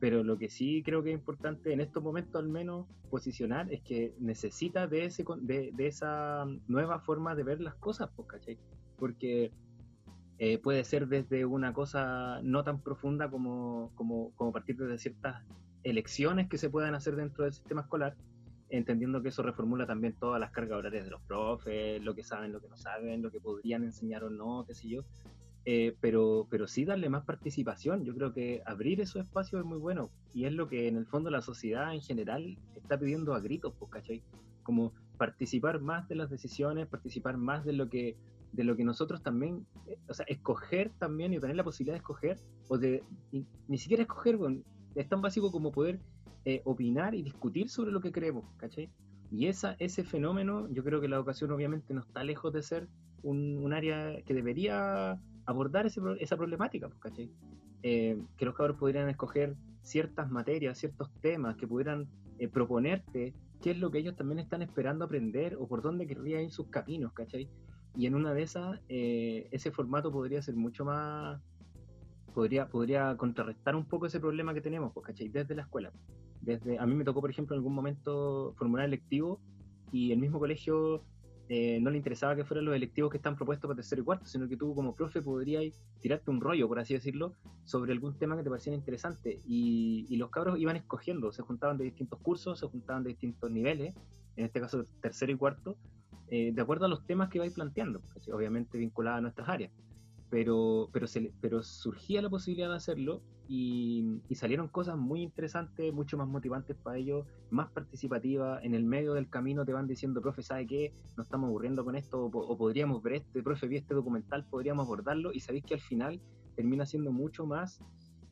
Speaker 4: pero lo que sí creo que es importante en estos momentos al menos posicionar es que necesita de, ese, de, de esa nueva forma de ver las cosas, pues, ¿cachai? Porque eh, puede ser desde una cosa no tan profunda como, como, como partir de ciertas elecciones que se puedan hacer dentro del sistema escolar, entendiendo que eso reformula también todas las cargas horarias de los profes, lo que saben, lo que no saben, lo que podrían enseñar o no, qué sé yo. Eh, pero, pero sí darle más participación. Yo creo que abrir esos espacios es muy bueno y es lo que en el fondo la sociedad en general está pidiendo a gritos, pues, ¿cachai? Como participar más de las decisiones, participar más de lo que de lo que nosotros también, eh, o sea, escoger también y tener la posibilidad de escoger, o de ni, siquiera escoger, es tan básico como poder eh, opinar y discutir sobre lo que creemos, ¿cachai? Y esa, ese fenómeno, yo creo que la educación obviamente no está lejos de ser un área que debería abordar ese esa problemática, pues, ¿cachai? Eh, que los cabros podrían escoger ciertas materias, ciertos temas, que pudieran eh, proponerte qué es lo que ellos también están esperando aprender o por dónde querrían ir sus caminos, ¿cachai? Y en una de esas, eh, ese formato podría ser mucho más, podría, podría contrarrestar un poco ese problema que tenemos, pues, ¿cachai? Desde la escuela. Desde, a mí me tocó, por ejemplo, en algún momento formular electivo y el mismo colegio eh, no le interesaba que fueran los electivos que están propuestos para tercero y cuarto, sino que tú como profe podrías tirarte un rollo, por así decirlo, sobre algún tema que te pareciera interesante. Y, y los cabros iban escogiendo, se juntaban de distintos cursos, se juntaban de distintos niveles, en este caso tercero y cuarto, eh, de acuerdo a los temas que vais planteando, obviamente vinculados a nuestras áreas. Pero, pero, se, pero surgía la posibilidad de hacerlo y, y salieron cosas muy interesantes, mucho más motivantes para ellos, más participativas. En el medio del camino te van diciendo, profe, ¿sabe qué? Nos estamos aburriendo con esto, o, po- o podríamos ver este, profe, vi este documental, podríamos abordarlo. Y sabéis que al final termina siendo mucho más,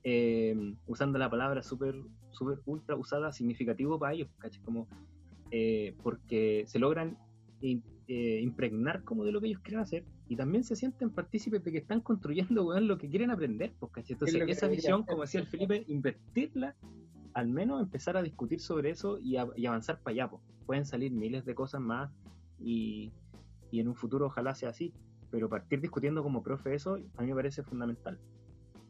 Speaker 4: eh, usando la palabra súper, súper ultra usada, significativo para ellos, ¿cachai? Como, eh, porque se logran eh, impregnar como de lo que ellos quieren hacer y también se sienten partícipes de que están construyendo weón, lo que quieren aprender. Pues, ¿cachai? Entonces, esa visión,
Speaker 3: hacer.
Speaker 4: como decía el Felipe, invertirla, al menos empezar a discutir sobre eso y, a- y avanzar para allá. pues. Pueden salir miles de cosas más y, y en un futuro ojalá sea así. Pero partir discutiendo como profe eso, a mí me parece fundamental.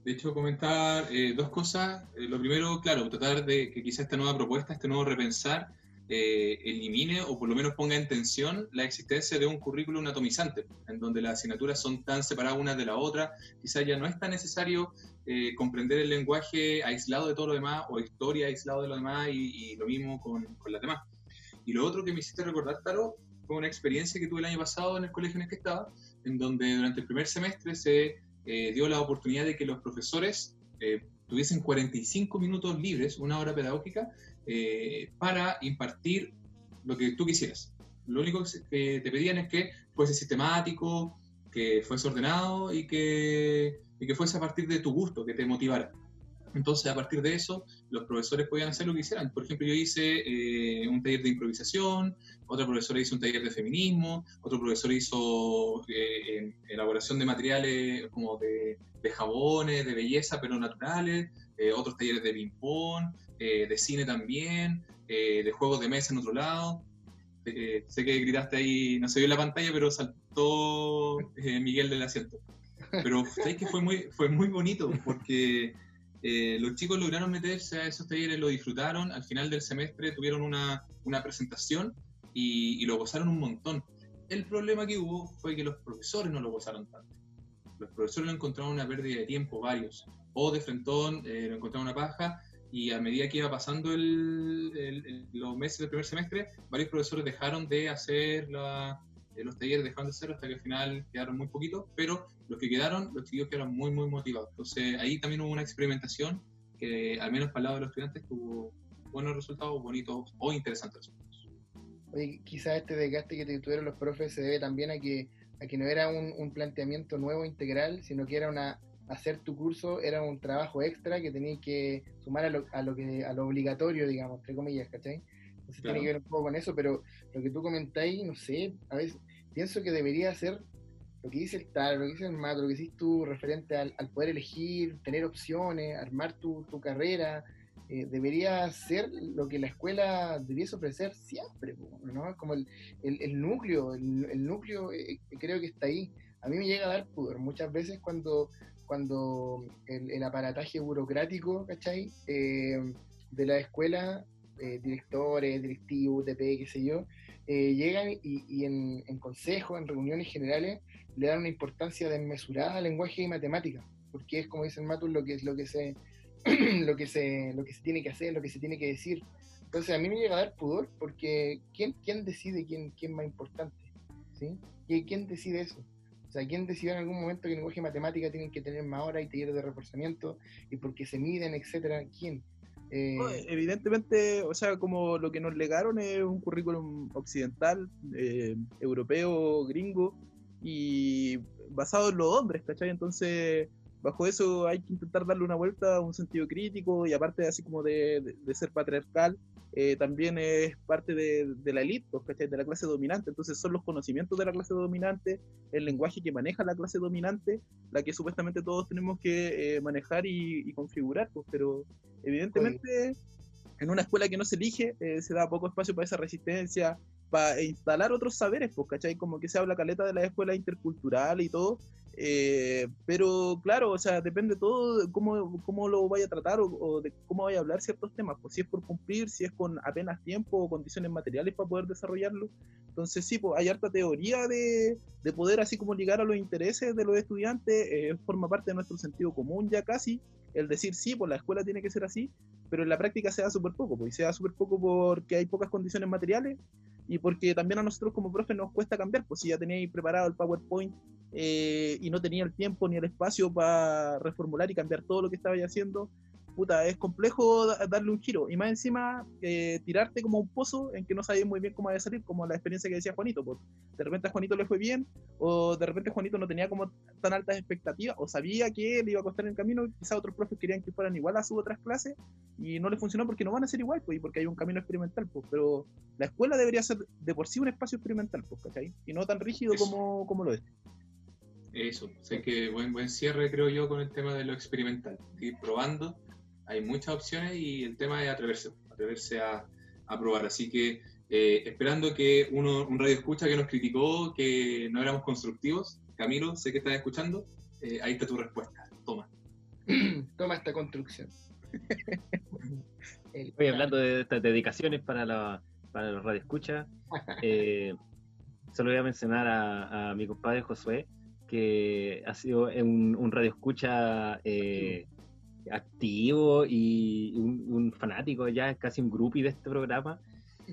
Speaker 1: De hecho, comentar eh, dos cosas. Eh, lo primero, claro, tratar de que quizá esta nueva propuesta, este nuevo repensar, eh, elimine o por lo menos ponga en tensión la existencia de un currículum atomizante, en donde las asignaturas son tan separadas unas de la otra. Quizá ya no es tan necesario eh, comprender el lenguaje aislado de todo lo demás o historia aislado de lo demás y, lo mismo con, con las demás. Y lo otro que me hiciste recordar, Taro, fue una experiencia que tuve el año pasado en el colegio en el que estaba, en donde durante el primer semestre se eh, dio la oportunidad de que los profesores tuviesen 45 minutos libres, una hora pedagógica, eh, para impartir lo que tú quisieras. Lo único que te pedían es que fuese sistemático, que fuese ordenado y que, y que fuese a partir de tu gusto, que te motivara. Entonces, a partir de eso, los profesores podían hacer lo que quisieran. Por ejemplo, yo hice eh, un taller de improvisación, otra profesora hizo un taller de feminismo, otro profesor hizo eh, elaboración de materiales como de, de jabones, de belleza, pero naturales, eh, otros talleres de ping-pong, eh, de cine también, eh, de juegos de mesa en otro lado. Eh, sé que gritaste ahí, no se vio en la pantalla, pero saltó Miguel del asiento. Pero sabes que fue muy, fue muy bonito porque eh, los chicos lograron meterse a esos talleres, lo disfrutaron, al final del semestre tuvieron una, una presentación y, y lo gozaron un montón. El problema que hubo fue que los profesores no lo gozaron tanto. Los profesores lo encontraron una pérdida de tiempo, varios. O de frentón eh, lo encontraron una paja y a medida que iba pasando el- el- el- los meses del primer semestre, varios profesores dejaron de hacer la- eh, los talleres, dejaron de hacerlo hasta que al final quedaron muy poquitos, pero los que quedaron, los chicos quedaron muy, muy motivados. Entonces ahí también hubo una experimentación que al menos para el lado de los estudiantes tuvo buenos resultados, bonitos o interesantes resultados.
Speaker 3: Oye, quizás este desgaste que tuvieron los profes se debe también a que, a que no era un, un planteamiento nuevo integral, sino que era una hacer tu curso era un trabajo extra que tenías que sumar a lo, a lo que a lo obligatorio, digamos, entre comillas, ¿cachai? Entonces
Speaker 1: Claro.
Speaker 3: tiene que ver un poco con eso, pero lo que tú comentáis, no sé, a veces pienso que debería ser lo que dice el tal, lo que dice el mato, lo que dices tú referente al, al poder elegir, tener opciones, armar tu, tu carrera, eh, debería ser lo que la escuela debiese ofrecer siempre, ¿no? Como el, el, el núcleo, el, el núcleo eh, creo que está ahí. A mí me llega a dar pudor muchas veces cuando, cuando el, el aparataje burocrático, ¿cachai? Eh, de la escuela, eh, directores, directivos, UTP, qué sé yo, eh, llegan y, y en, en consejos, en reuniones generales, le dan una importancia desmesurada al lenguaje y matemática, porque es como dice el Matus lo que lo que se lo que se lo que se tiene que hacer, lo que se tiene que decir. Entonces a mí me llega a dar pudor porque ¿quién, quién decide quién, quién más importante? ¿Sí? ¿Qui- ¿Quién decide eso? O sea, ¿quién decidió en algún momento que el lenguaje y matemática tienen que tener más horas y talleres de reforzamiento y porque se miden, etcétera? ¿Quién? Eh,
Speaker 2: No, evidentemente, o sea, como lo que nos legaron es un currículum occidental, eh, europeo, gringo, y basado en los hombres, ¿cachai? Entonces, bajo eso hay que intentar darle una vuelta a un sentido crítico, y aparte así como de, de- de ser patriarcal, eh, también es parte de, de la élite, pues. De la clase dominante. Entonces son los conocimientos de la clase dominante, el lenguaje que maneja la clase dominante, la que supuestamente todos tenemos que eh, manejar y, y configurar, pues, pero evidentemente en una escuela que no se elige eh, se da poco espacio para esa resistencia, para instalar otros saberes, pues, ¿cachai? Como que se habla caleta de la escuela intercultural y todo, eh, pero claro, o sea, depende todo de cómo, cómo lo vaya a tratar o, o de cómo vaya a hablar ciertos temas, pues si es por cumplir, si es con apenas tiempo o condiciones materiales para poder desarrollarlo. Entonces sí, pues hay harta teoría de, de poder así como ligar a los intereses de los estudiantes, eh, forma parte de nuestro sentido común ya casi, el decir sí, pues la escuela tiene que ser así, pero en la práctica se da súper poco, pues, y se da súper poco porque hay pocas condiciones materiales y porque también a nosotros como profe nos cuesta cambiar, pues si ya teníais preparado el PowerPoint eh, y no tenía el tiempo ni el espacio para reformular y cambiar todo lo que estabais haciendo, puta, es complejo da- darle un giro. Y más encima, eh, tirarte como un pozo en que no sabías muy bien cómo va a salir, como la experiencia que decía Juanito. Pues, de repente a Juanito le fue bien, o de repente Juanito no tenía como tan altas expectativas, o sabía que le iba a costar el camino, quizás otros profes querían que fueran igual a sus otras clases, y no le funcionó porque no van a ser igual, pues, y porque hay un camino experimental, pues. Pero la escuela debería ser de por sí un espacio experimental, pues, ¿cachai? Y no tan rígido
Speaker 1: Eso.
Speaker 2: como, como lo es.
Speaker 1: Eso, sé que buen, buen cierre creo yo con el tema de lo experimental. Ir probando, hay muchas opciones y el tema es atreverse, atreverse a, a probar. Así que eh, esperando que uno, un radio escucha que nos criticó que no éramos constructivos, Camilo, sé que estás escuchando, eh, ahí está tu respuesta, toma.
Speaker 3: Toma esta construcción.
Speaker 4: Oye, hablando de estas dedicaciones para, la, para los radioescuchas, eh, solo voy a mencionar a, a mi compadre Josué, que ha sido un, un radioescucha eh, activo y un, un fanático, ya casi un groupie de este programa.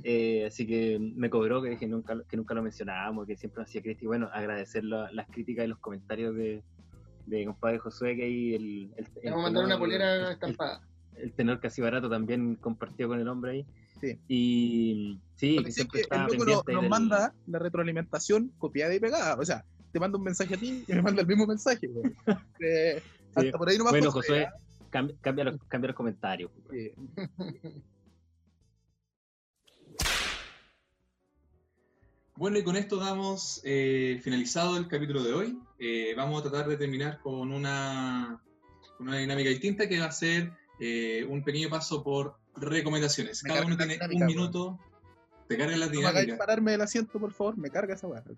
Speaker 4: Eh, así que me cobró que, nunca, que nunca lo mencionábamos, que siempre nos hacía crítica. Y bueno, agradecer la- las críticas y los comentarios de, de compadre Josué, que ahí el, el,
Speaker 3: Te vamos a mandar una
Speaker 4: tenor-
Speaker 3: polera
Speaker 4: el-
Speaker 3: estampada.
Speaker 4: el tenor casi barato también compartió con el hombre ahí.
Speaker 2: Sí.
Speaker 4: Y sí, que siempre
Speaker 2: que el loco nos
Speaker 4: del-
Speaker 2: manda la retroalimentación copiada y pegada. O sea, te manda un mensaje a ti y me manda el mismo mensaje. Eh,
Speaker 4: Sí.
Speaker 2: Hasta por ahí nomás.
Speaker 4: Bueno,
Speaker 2: Josué,
Speaker 4: Josué, cambia, cambia los, cambia los comentarios.
Speaker 2: ¿eh?
Speaker 1: Bueno, y con esto damos eh, finalizado el capítulo de hoy. Eh, vamos a tratar de terminar con una, con una dinámica distinta que va a ser eh, un pequeño paso por recomendaciones.
Speaker 2: Me
Speaker 1: Cada uno tiene
Speaker 2: dinámica,
Speaker 1: un minuto. Te carga la
Speaker 2: No me hagáis
Speaker 1: dinámica.
Speaker 2: pararme del asiento, por favor. Me carga esa weá.
Speaker 4: Saca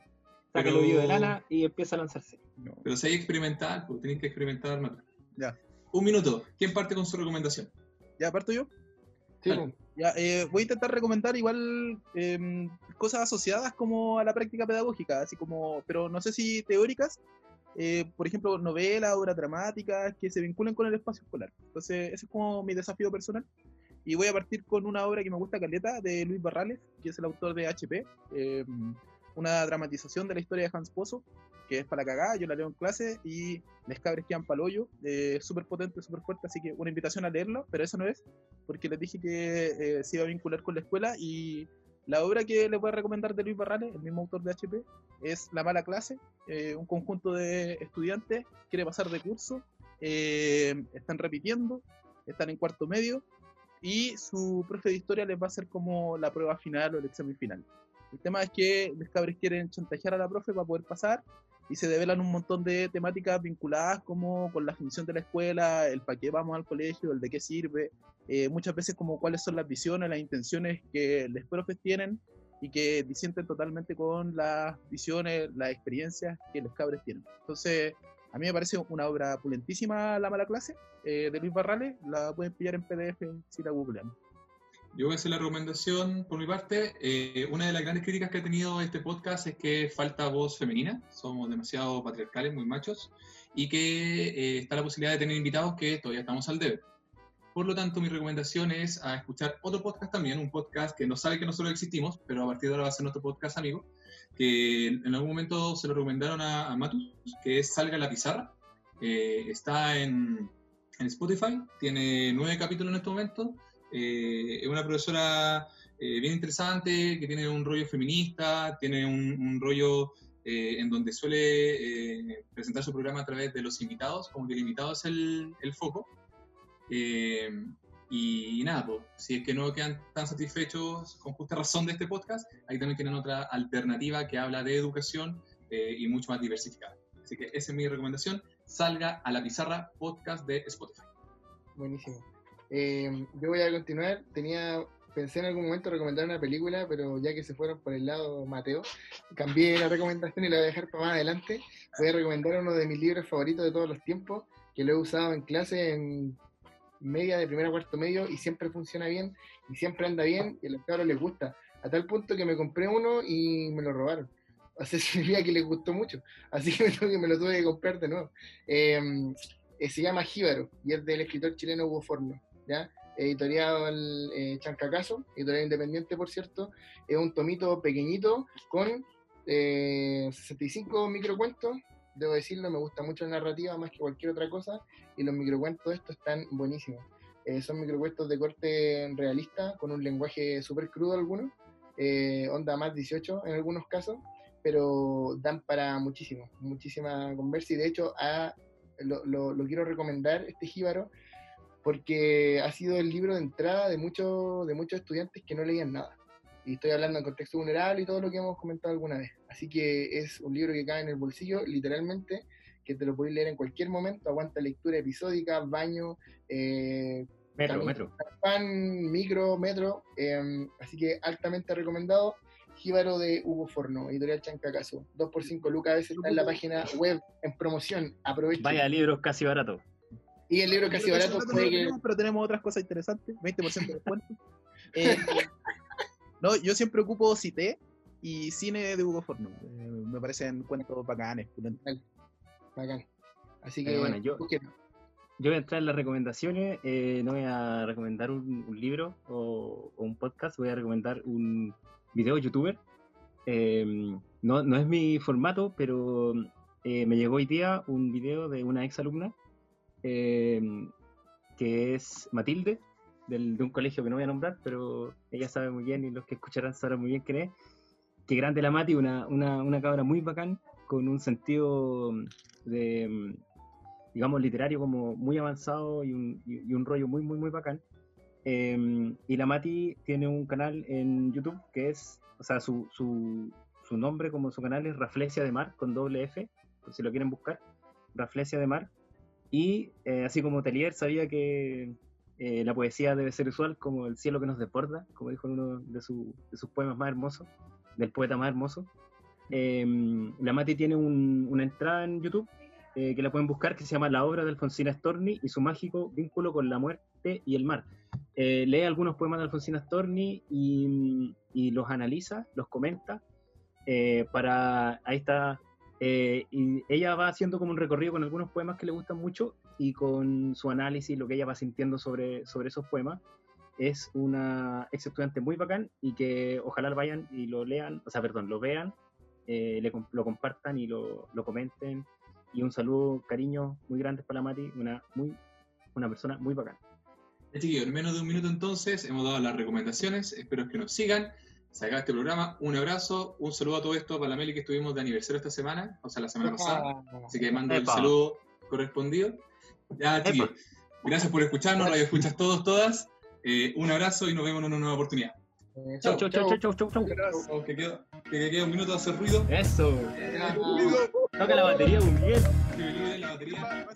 Speaker 1: Pero-
Speaker 4: el oído de lana y empieza a lanzarse.
Speaker 2: No.
Speaker 1: Pero si hay experimental, pues tienes que experimentar.
Speaker 2: Ya.
Speaker 1: Un minuto. ¿Quién parte con su recomendación?
Speaker 2: ¿Ya parto yo?
Speaker 3: Sí, pues.
Speaker 2: Ya, eh, voy a intentar recomendar igual em, cosas asociadas como a la práctica pedagógica, así como, pero no sé si teóricas, eh, por ejemplo, novelas, obras dramáticas que se vinculen con el espacio escolar. Entonces, ese es como mi desafío personal. Y voy a partir con una obra que me gusta caleta de Luis Barrales, que es el autor de HP, em, una dramatización de la historia de Hans Pozo, que es para la cagada, yo la leo en clase y les cabres quedan palollo, eh, súper potente, súper fuerte, así que una invitación a leerlo, pero eso no es, porque les dije que eh, se iba a vincular con la escuela y la obra que les voy a recomendar de Luis Barrales, el mismo autor de HP, es La Mala Clase, eh, un conjunto de estudiantes quiere pasar de curso, eh, están repitiendo, están en cuarto medio y su profe de historia les va a hacer como la prueba final o el examen final. El tema es que los cabres quieren chantajear a la profe para poder pasar y se develan un montón de temáticas vinculadas como con la función de la escuela, el para qué vamos al colegio, el de qué sirve, eh, muchas veces como cuáles son las visiones, las intenciones que los profes tienen y que disienten totalmente con las visiones, las experiencias que los cabres tienen. Entonces, a mí me parece una obra pulentísima La Mala Clase eh, de Luis Barrales, la pueden pillar en PDF si la googlean.
Speaker 1: Yo voy a hacer la recomendación por mi parte. Eh, una de las grandes críticas que ha tenido este podcast es que falta voz femenina, somos demasiado patriarcales, muy machos, y que eh, está la posibilidad de tener invitados que todavía estamos al debe. Por lo tanto, mi recomendación es a escuchar otro podcast también, un podcast que no sabe que nosotros existimos, pero a partir de ahora va a ser nuestro podcast amigo, que en algún momento se lo recomendaron a, a Matus, que es Salga la Pizarra. Eh, está en, en Spotify, tiene nueve capítulos en este momento eh, es una profesora eh, bien interesante, que tiene un rollo feminista, tiene un, un rollo eh, en donde suele presentar su programa a través de los invitados, como que el invitado es el, el foco. Y, y, nada, pues, si es que no quedan tan satisfechos con justa razón de este podcast, ahí también tienen otra alternativa que habla de educación y mucho más diversificada. Así que esa es mi recomendación. Salga a la pizarra podcast de Spotify.
Speaker 3: Buenísimo. Eh, yo voy a continuar. Tenía, pensé en algún momento recomendar una película, pero ya que se fueron por el lado Mateo, cambié la recomendación y la voy a dejar para más adelante. Voy a recomendar uno de mis libros favoritos de todos los tiempos, que lo he usado en clase en media de primer a cuarto medio y siempre funciona bien y siempre anda bien y a los cabros les gusta. A tal punto que me compré uno y me lo robaron. O sea, significa que les gustó mucho. Así que me lo tuve que comprar de nuevo. Eh, se llama Jíbaro y es del escritor chileno Hugo Forno. ¿Ya? editorial eh, Chancacaso, editorial independiente, por cierto, es un tomito pequeñito con eh, 65 microcuentos, debo decirlo, me gusta mucho la narrativa más que cualquier otra cosa, y los microcuentos estos están buenísimos. Eh, son microcuentos de corte realista, con un lenguaje súper crudo algunos, eh, onda más 18 en algunos casos, pero dan para muchísimo, muchísima conversa, y de hecho lo, lo quiero recomendar, este jíbaro, porque ha sido el libro de entrada de, muchos de muchos estudiantes que no leían nada. Y estoy hablando en contexto vulnerable y todo lo que hemos comentado alguna vez. Así que es un libro que cae en el bolsillo, literalmente, que te lo podéis leer en cualquier momento, aguanta lectura episódica, baño, eh,
Speaker 4: metro, camino, metro.
Speaker 3: Pan, micro, metro. Eh, así que altamente recomendado. Jíbaro de Hugo Forno, editorial Chancacaso. 2 por 5 lucas, a veces está en la página web en promoción. Aprovechen.
Speaker 4: Vaya libros casi baratos.
Speaker 3: Y el libro casi barato
Speaker 2: puede que... Tenemos, pero tenemos otras cosas interesantes, 20% de descuento. eh, no, yo siempre ocupo Cité y Cine de Hugo Forno. Eh, me parecen cuentos bacanes.
Speaker 3: Bacán. Así que,
Speaker 4: eh, bueno, yo, yo voy a entrar en las recomendaciones. Eh, no voy a recomendar un, un libro o, o, un podcast, voy a recomendar un video youtuber. Eh, no, no es mi formato, pero me llegó hoy día un video de una ex alumna eh, que es Matilde, del, de un colegio que no voy a nombrar, pero ella sabe muy bien y los que escucharán sabrán muy bien quién es. Qué grande la Mati, una, una, una cabra muy bacán, con un sentido de, digamos, literario como muy avanzado y un, y, un rollo muy, muy, muy bacán. Y la Mati tiene un canal en YouTube que es, o sea, su, su, su nombre como su canal es Raflesia de Mar, con doble F, por si lo quieren buscar, Raflesia de Mar. Y eh, así como Telier sabía que eh, la poesía debe ser usual como el cielo que nos desborda, como dijo en uno de, su, de sus poemas más hermosos, del poeta más hermoso. Eh, la Mati tiene un, una entrada en YouTube eh, que la pueden buscar que se llama La obra de Alfonsina Storni y su mágico vínculo con la muerte y el mar. Eh, lee algunos poemas de Alfonsina Storni y, y los analiza, los comenta. Eh, para ahí está eh, y ella va haciendo como un recorrido con algunos poemas que le gustan mucho y con su análisis, lo que ella va sintiendo sobre, sobre esos poemas. Es una ex estudiante muy bacán y que ojalá lo vayan y lo lean, o sea, perdón, lo vean, eh, le, lo compartan y lo, lo, comenten. Y un saludo, cariño muy grande para la Mati, una, muy, una persona muy bacán.
Speaker 1: Chiquillos, en menos de un minuto entonces hemos dado las recomendaciones, espero que nos sigan se acaba este programa. Un abrazo, un saludo a todo esto para la Meli que estuvimos de aniversario esta semana, o sea, la semana pasada. Así que mando el saludo correspondido. Ya, chiquillos, gracias por escucharnos, radio escuchas todos, todas. Eh, un abrazo y nos vemos en una nueva oportunidad.
Speaker 3: Eh,
Speaker 4: Chau, chau, chau, chau, chau, chau, chau.
Speaker 1: Que, queda, que queda un minuto de hacer ruido.
Speaker 4: Eso.
Speaker 1: Eh,
Speaker 4: Toca la batería, muy bien.
Speaker 1: que me la batería.